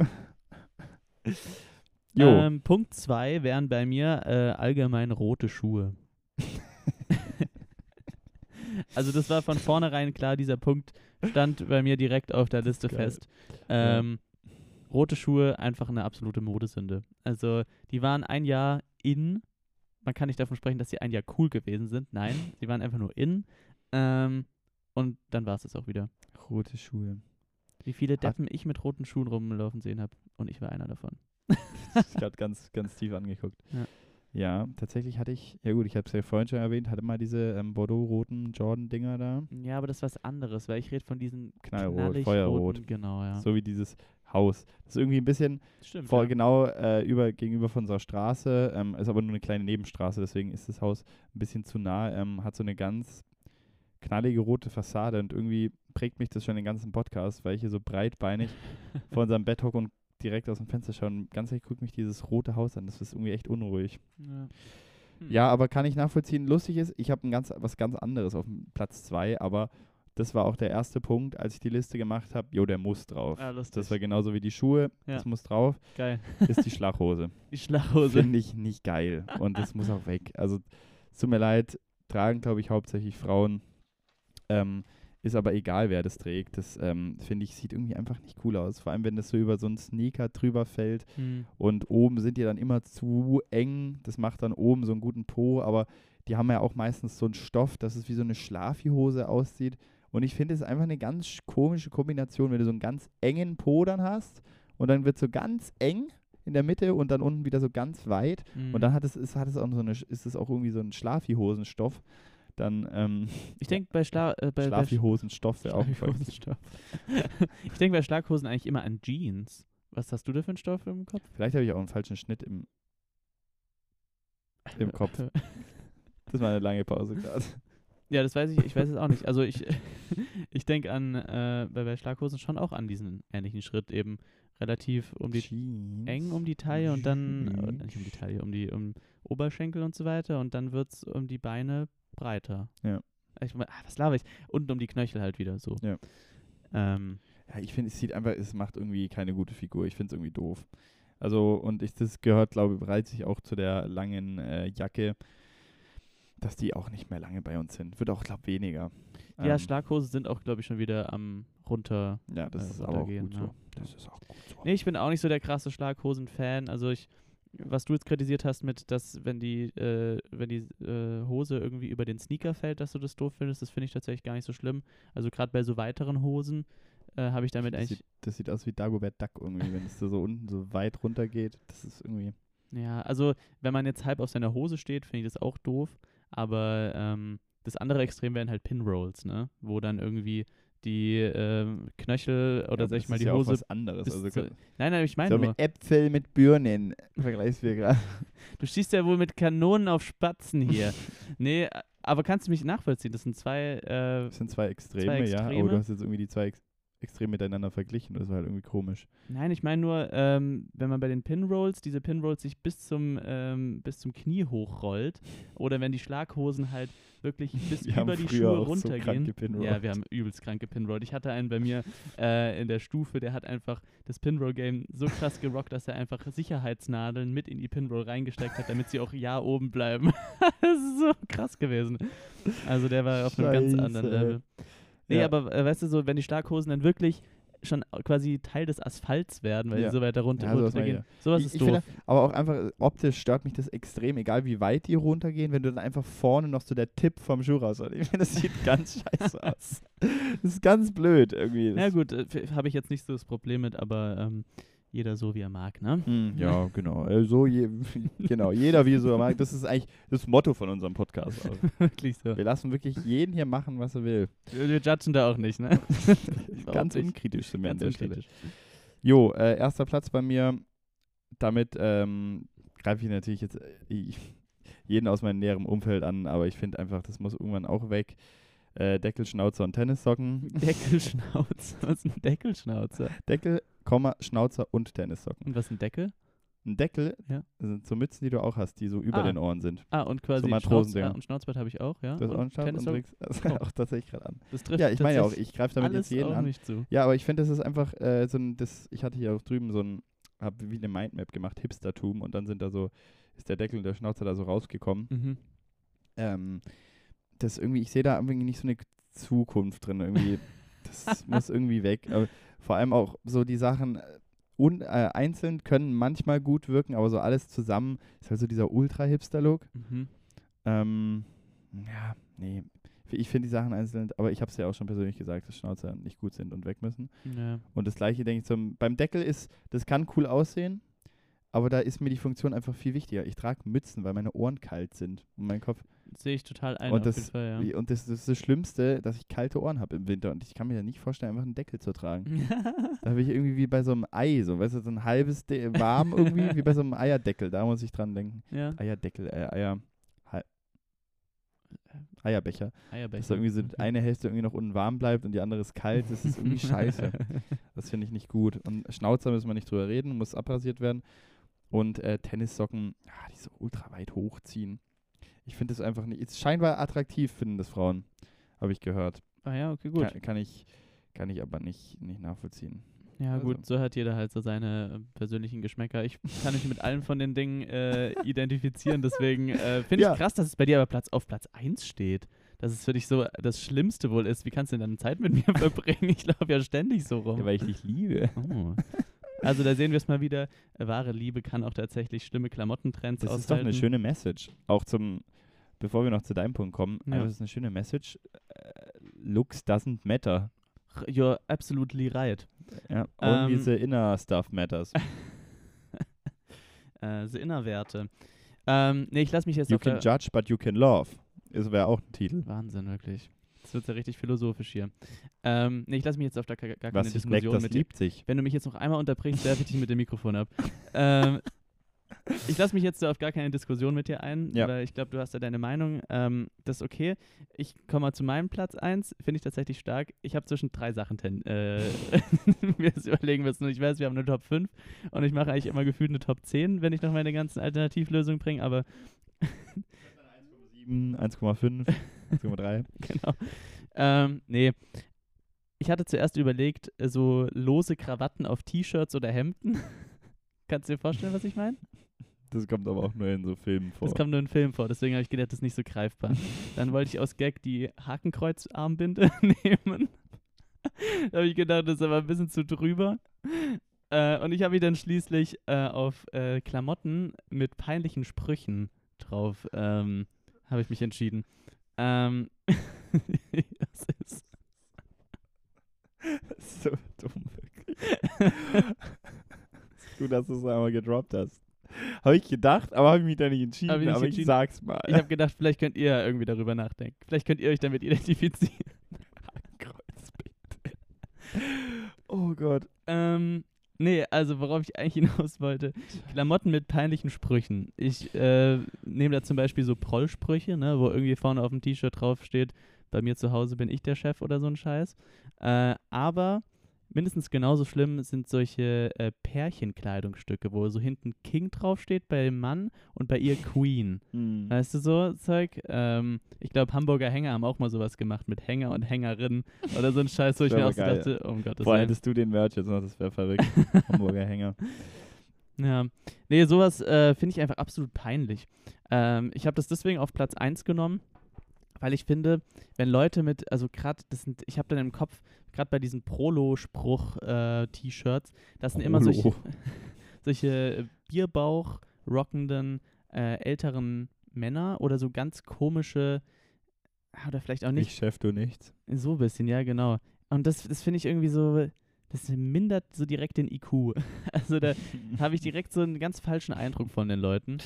Ähm, Punkt 2 wären bei mir äh, allgemein rote Schuhe. also das war von vornherein klar, dieser Punkt stand bei mir direkt auf der Liste fest. Ähm, Rote Schuhe einfach eine absolute Modesünde. Also die waren ein Jahr in. Man kann nicht davon sprechen, dass sie ein Jahr cool gewesen sind. Nein, sie waren einfach nur in. Ähm, und dann war es es auch wieder. Rote Schuhe. Wie viele Hat- Deppen ich mit roten Schuhen rumlaufen sehen habe. Und ich war einer davon. Ich gerade ganz, ganz tief angeguckt. Ja. Ja, tatsächlich hatte ich, ja gut, ich habe es ja vorhin schon erwähnt, hatte mal diese ähm, Bordeaux-roten Jordan-Dinger da. Ja, aber das ist was anderes, weil ich rede von diesen Knallrot, Feuerrot. roten- Genau, ja. So wie dieses Haus. Das ist irgendwie ein bisschen Stimmt. vor, ja. genau äh, über, gegenüber von unserer Straße. Ähm, ist aber nur eine kleine Nebenstraße, deswegen ist das Haus ein bisschen zu nah. Ähm, hat so eine ganz knallige rote Fassade und irgendwie prägt mich das schon den ganzen Podcast, weil ich hier so breitbeinig vor unserem Bett hocke und direkt aus dem Fenster schaue und ganz ehrlich guckt mich dieses rote Haus an. Das ist irgendwie echt unruhig. Ja. Hm. Ja, aber kann ich nachvollziehen. Lustig ist, ich habe ein ganz, was ganz anderes auf Platz 2, aber das war auch der erste Punkt, als ich die Liste gemacht habe. Jo, der muss drauf. Ah, lustig. Das war genauso wie die Schuhe. Ja. Das muss drauf. Geil. Ist die Schlachhose. Die Schlachhose. Finde ich nicht geil. Und das muss auch weg. Also, es tut mir leid, tragen, glaube ich, hauptsächlich Frauen. Ähm, ist aber egal, wer das trägt. Das, ähm, finde ich, sieht irgendwie einfach nicht cool aus. Vor allem, wenn das so über so einen Sneaker drüber fällt. Hm. Und oben sind die dann immer zu eng. Das macht dann oben so einen guten Po, aber die haben ja auch meistens so einen Stoff, dass es wie so eine Schlafihose aussieht. Und ich finde es einfach eine ganz sch- komische Kombination, wenn du so einen ganz engen Po dann hast und dann wird so ganz eng in der Mitte und dann unten wieder so ganz weit. Hm. Und dann hat es, ist, hat es auch so eine, ist es auch irgendwie so ein Schlafihosenstoff. Dann ähm, ich denke bei, Schla äh, bei, bei Schlafihosenstoff wäre auch. Schlaghosenstoff. ich denke bei Schlaghosen eigentlich immer an Jeans. Was hast du da für einen Stoff im Kopf? Vielleicht habe ich auch einen falschen Schnitt im, im Kopf. Das war eine lange Pause gerade. Ja, das weiß ich, ich weiß es auch nicht. Also ich, ich denke an, äh, bei, bei Schlaghosen schon auch an diesen ähnlichen Schritt eben relativ um die Jeans. eng um die Taille und dann, äh, nicht um die Taille, um die um Oberschenkel und so weiter und dann wird es um die Beine breiter. Ja. Ich, mein, ah, was laber ich? Unten um die Knöchel halt wieder so. Ja. Ähm, Ja, ich finde, es sieht einfach, es macht irgendwie keine gute Figur. Ich finde es irgendwie doof. Also, und ich, das gehört, glaube ich, bereits sich auch zu der langen äh, Jacke, dass die auch nicht mehr lange bei uns sind. Wird auch, glaube ich, weniger. ja, Ähm, Schlaghosen sind auch, glaube ich, schon wieder am runter. Ja, das äh, ist auch runtergehen, gut ja. so. Das ist auch gut so. Nee, ich bin auch nicht so der krasse Schlaghosen-Fan. Also ich, was du jetzt kritisiert hast mit, dass wenn die, äh, wenn die äh, Hose irgendwie über den Sneaker fällt, dass du das doof findest, das finde ich tatsächlich gar nicht so schlimm. Also gerade bei so weiteren Hosen äh, habe ich damit das, eigentlich, sieht, das sieht aus wie Dagobert Duck irgendwie, wenn es da so unten so weit runter geht. Das ist irgendwie. ja, also wenn man jetzt halb auf seiner Hose steht, finde ich das auch doof. Aber ähm, das andere Extrem wären halt Pinrolls, ne? Wo dann irgendwie die ähm, Knöchel oder Ja, sag ich mal die ja auch Hose. was anderes. Also, zu- Nein, nein, ich meine so nur, mit Äpfel mit Birnen vergleichst wir gerade. du schießt ja wohl mit Kanonen auf Spatzen hier. nee, aber kannst du mich nachvollziehen? Das sind zwei, äh, Das sind zwei Extreme, ja. Aber Extreme. du hast jetzt irgendwie die zwei Ex Extreme miteinander verglichen. Das war halt irgendwie komisch. nein, ich meine nur, ähm, wenn man bei den Pinrolls, diese Pinrolls sich bis zum, ähm, bis zum Knie hochrollt oder wenn die Schlaghosen halt wirklich bis Wir über die Schuhe so runtergehen. Pinrolls. ja, wir haben übelst kranke Pinroll. Ich hatte einen bei mir äh, in der Stufe, der hat einfach das Pinroll-Game so krass gerockt, dass er einfach Sicherheitsnadeln mit in die Pinroll reingesteckt hat, damit sie auch ja oben bleiben. das ist so krass gewesen. Also der war auf einem ganz Scheiße, anderen ey. Nee, Ja. aber äh, weißt du so, wenn die Schlaghosen dann wirklich schon quasi Teil des Asphalts werden, weil Ja. sie so weiter runter, Ja, sowas runtergehen. Sowas Ich- ist ich doof. finde, Aber auch einfach optisch stört mich das extrem, egal wie weit die runtergehen, wenn du dann einfach vorne noch so der Tipp vom Schuh raus hast. Ich finde, das sieht ganz scheiße aus. Das ist ganz blöd irgendwie. Na Das- gut, äh, habe ich jetzt nicht so das Problem mit, aber ähm, jeder so, wie er mag, ne? Hm, ja, genau. Äh, So je, genau, jeder wie er so mag. Das ist eigentlich das Motto von unserem Podcast. Auch. Wirklich so. Wir lassen wirklich jeden hier machen, was er will. Wir, wir judgen da auch nicht, ne? Ganz nicht. unkritisch sind wir Ganz an der Stelle. Jo, äh, erster Platz bei mir. Damit ähm, greife ich natürlich jetzt äh, jeden aus meinem näheren Umfeld an, aber ich finde einfach, das muss irgendwann auch weg. Äh, Deckel, Schnauzer und Tennissocken. Deckelschnauzer. Was ist ein Deckelschnauzer? Deckel, Komma, Schnauzer und Tennissocken. Und was ist ein Deckel? Ein Deckel Ja. sind so Mützen, die du auch hast, die so über Ah. den Ohren sind. Ah, und quasi So Schnauz, Matrosendinger. ah, und Schnauzbart habe ich auch, ja. Das ein und Schnauzer und Tennissocken. trägst das Oh. auch tatsächlich gerade an. Das trifft Ja, ich meine ja auch, ich greife damit jetzt jeden an. mich zu. Ja, aber ich finde, das ist einfach äh, so ein, das, ich hatte hier auch drüben so ein habe wie eine Mindmap gemacht, Hipstertum, und dann sind da so, ist der Deckel und der Schnauzer da so rausgekommen. Mhm. Ähm, das irgendwie, ich sehe da irgendwie nicht so eine Zukunft drin. Irgendwie, das muss irgendwie weg. Aber vor allem auch so die Sachen äh, un, äh, einzeln können manchmal gut wirken, aber so alles zusammen ist halt so dieser Ultra-Hipster-Look. Mhm. Ähm, ja, nee. Ich finde die Sachen einzeln, aber ich habe es ja auch schon persönlich gesagt, dass Schnauzer nicht gut sind und weg müssen. Ja. Und das gleiche denke ich zum, beim Deckel ist, das kann cool aussehen, aber da ist mir die Funktion einfach viel wichtiger. Ich trage Mützen, weil meine Ohren kalt sind und mein Kopf. Sehe ich total ein. und das, Fall, ja. und das, das ist das Schlimmste, dass ich kalte Ohren habe im Winter und ich kann mir ja nicht vorstellen, einfach einen Deckel zu tragen. Da habe ich irgendwie wie bei so einem Ei, so, weißt du, so ein halbes De warm irgendwie, wie bei so einem Eierdeckel. Da muss ich dran denken. ja. Eierdeckel, äh, Eier. Eierbecher. Eierbecher. Dass da irgendwie so eine Hälfte irgendwie noch unten warm bleibt und die andere ist kalt. Das ist irgendwie scheiße. Das finde ich nicht gut. Und Schnauzer müssen wir nicht drüber reden, muss abrasiert werden. Und äh, Tennissocken, ja, die so ultra weit hochziehen. Ich finde das einfach nicht. Ist scheinbar attraktiv, finden das Frauen. Habe ich gehört. Ah ja, okay, gut. Kann, kann ich, kann ich aber nicht, nicht nachvollziehen. Ja, Also- gut, so hat jeder halt so seine äh, persönlichen Geschmäcker. Ich kann mich mit allen von den Dingen äh, identifizieren, deswegen äh, finde ich Ja. krass, dass es bei dir aber Platz auf Platz 1 steht. Dass es für dich so das Schlimmste wohl ist. Wie kannst du denn dann Zeit mit mir verbringen? Ich laufe ja ständig so rum. Ja, weil ich dich liebe. Oh. Also da sehen wir es mal wieder. Wahre Liebe kann auch tatsächlich schlimme Klamottentrends Das aushalten. ist doch eine schöne Message. Auch zum, bevor wir noch zu deinem Punkt kommen, Ja. einfach das ist eine schöne Message. Äh, looks doesn't matter. You're absolutely right. Ja, only Ähm, the inner stuff matters. Äh, the Innerwerte. Ähm, nee, ich lasse mich jetzt You can judge, but you can love. Das wäre auch ein Titel. Wahnsinn, wirklich. Das wird ja richtig philosophisch hier. Ähm, nee, ich lasse mich jetzt auf da gar, gar keine Was Diskussion das mit dir. liebt sich. Wenn du mich jetzt noch einmal unterbrichst, werfe ich dich mit dem Mikrofon ab. ähm, ich lasse mich jetzt auf gar keine Diskussion mit dir ein, Ja. weil ich glaube, du hast da deine Meinung. Ähm, das ist okay. Ich komme mal zu meinem Platz 1. Finde ich tatsächlich stark. Ich habe zwischen drei Sachen ten, äh, mir das überlegen müssen. Und ich weiß, wir haben eine Top 5 und ich mache eigentlich immer gefühlt eine Top 10, wenn ich noch meine ganzen Alternativlösungen bringe, aber 7, 1,5, 1,3. genau. Ähm, nee. Ich hatte zuerst überlegt, äh, so lose Krawatten auf T-Shirts oder Hemden. Kannst du dir vorstellen, was ich meine? Das kommt aber auch nur in so Filmen vor. Das kommt nur in Film vor, deswegen habe ich gedacht, das ist nicht so greifbar. Dann wollte ich aus Gag die Hakenkreuzarmbinde nehmen. da habe ich gedacht, das ist aber ein bisschen zu drüber. Äh, und ich habe mich dann schließlich äh, auf äh, Klamotten mit peinlichen Sprüchen drauf, ähm, habe ich mich entschieden. Ähm, das ist Das ist so dumm, wirklich. Gut, dass du es einmal gedroppt hast. Habe ich gedacht, aber habe ich mich da nicht entschieden. Hab ich nicht aber entschieden. ich sag's mal. Ich habe gedacht, vielleicht könnt ihr irgendwie darüber nachdenken. Vielleicht könnt ihr euch damit identifizieren. Kreuzbild. Oh Gott. Ähm, nee, also worauf ich eigentlich hinaus wollte. Klamotten mit peinlichen Sprüchen. Ich äh, nehme da zum Beispiel so Prollsprüche, ne, wo irgendwie vorne auf dem T-Shirt drauf steht, bei mir zu Hause bin ich der Chef oder so ein Scheiß. Äh, aber mindestens genauso schlimm sind solche äh, Pärchenkleidungsstücke, wo so hinten King draufsteht bei dem Mann und bei ihr Queen. Hm. Weißt du so Zeug? Ähm, ich glaube, Hamburger Hänger haben auch mal sowas gemacht mit Hänger und Hängerinnen oder so ein Scheiß, wo ich mir auch so dachte, oh Gott, das Vorher hättest du den Merch jetzt noch, das wäre verrückt. Hamburger Hänger. Ja, nee, sowas äh, finde ich einfach absolut peinlich. Ähm, ich habe das deswegen auf Platz 1 genommen, weil ich finde, wenn Leute mit, also gerade, das sind, ich habe dann im Kopf, gerade bei diesen Prolo-Spruch-T-Shirts, das sind immer solche, Prolo. solche Bierbauch rockenden äh, älteren Männer oder so ganz komische, ah, oder vielleicht auch nicht, Ich Chef, du nichts. so ein bisschen, ja, genau. Und das, das finde ich irgendwie so, das mindert so direkt den IQ. Also da habe ich direkt so einen ganz falschen Eindruck von den Leuten.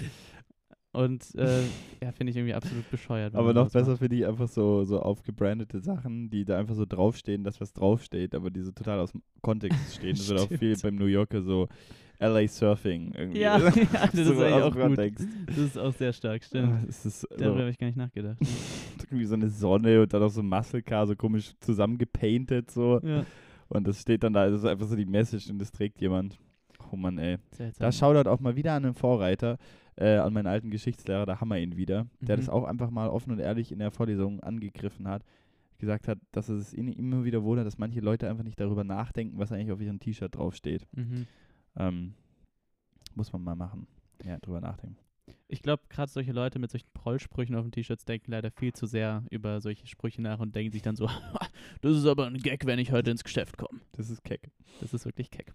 Und äh, ja, finde ich irgendwie absolut bescheuert. Aber noch besser finde ich einfach so, so aufgebrandete Sachen, die da einfach so draufstehen, dass was draufsteht, aber die so total aus dem Kontext stehen. Das wird auch viel beim New Yorker so LA Surfing irgendwie. Ja, ja, das ist So eigentlich aus auch gut. Kontext. macht. Das ist auch sehr stark, stimmt. Es ist Darüber so, habe ich gar nicht nachgedacht. irgendwie so eine Sonne und dann auch so ein Muscle Car, so komisch zusammengepainted so. ja, Und das steht dann da, das ist einfach so die Message und das trägt jemand. Oh Mann, ey. seltsam. Da schaut auch mal wieder an einen Vorreiter, äh, an meinen alten Geschichtslehrer, da haben wir ihn wieder, der Mhm. das auch einfach mal offen und ehrlich in der Vorlesung angegriffen hat. Gesagt hat, dass es immer wieder wundert, dass manche Leute einfach nicht darüber nachdenken, was eigentlich auf ihrem T-Shirt draufsteht. Mhm. Ähm, muss man mal machen. Ja, drüber nachdenken. Ich glaube, gerade solche Leute mit solchen Prollsprüchen auf den T-Shirts denken leider viel zu sehr über solche Sprüche nach und denken sich dann so, das ist aber ein Gag, wenn ich heute ins Geschäft komme. Das ist keck. Das ist wirklich keck.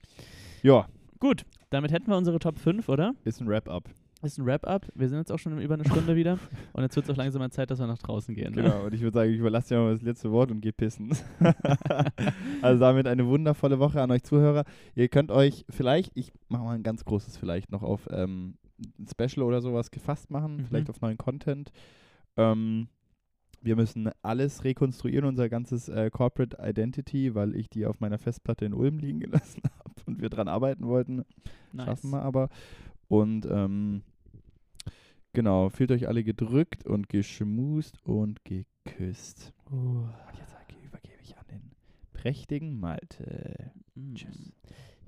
Ja, Gut, damit hätten wir unsere Top 5, oder? ist ein Wrap-up. Ist ein Wrap-up. Wir sind jetzt auch schon über eine Stunde wieder. Und jetzt wird es auch langsam mal Zeit, dass wir nach draußen gehen. Ne? Genau, und ich würde sagen, ich überlasse dir mal das letzte Wort und geh pissen. also damit eine wundervolle Woche an euch Zuhörer. Ihr könnt euch vielleicht, ich mache mal ein ganz großes vielleicht noch auf ähm, ein Special oder sowas gefasst machen, Mhm. vielleicht auf neuen Content. Ähm, wir müssen alles rekonstruieren, unser ganzes äh, Corporate Identity, weil ich die auf meiner Festplatte in Ulm liegen gelassen habe und wir dran arbeiten wollten. Nice. Schaffen wir aber. Und ähm, genau, fühlt euch alle gedrückt und geschmust und geküsst. Uh, Und jetzt übergebe ich an den prächtigen Malte. mm. Tschüss.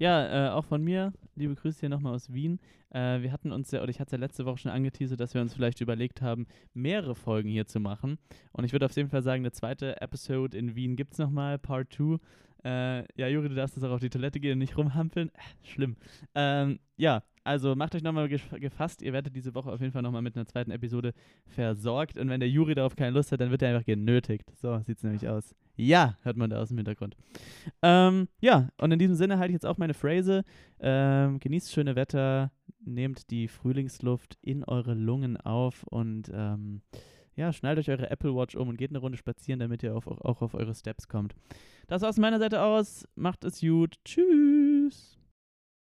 Ja, äh, auch von mir, liebe Grüße hier nochmal aus Wien. Äh, wir hatten uns ja, oder ich hatte ja letzte Woche schon angeteasert, dass wir uns vielleicht überlegt haben, mehrere Folgen hier zu machen. Und ich würde auf jeden Fall sagen, eine zweite Episode in Wien gibt es nochmal, Part 2. Äh, ja, Juri, du darfst jetzt auch auf die Toilette gehen und nicht rumhampeln. Äh, schlimm. Ähm, ja, also macht euch nochmal gef gefasst. Ihr werdet diese Woche auf jeden Fall nochmal mit einer zweiten Episode versorgt. Und wenn der Juri darauf keine Lust hat, dann wird er einfach genötigt. So sieht es nämlich aus. Ja, hört man da aus dem Hintergrund. Ähm, ja, und in diesem Sinne halte ich jetzt auch meine Phrase. Ähm, genießt schöne Wetter, nehmt die Frühlingsluft in eure Lungen auf und ähm, ja, schnallt euch eure Apple Watch um und geht eine Runde spazieren, damit ihr auf, auch auf eure Steps kommt. Das war's von meiner Seite aus. Macht es gut. Tschüss.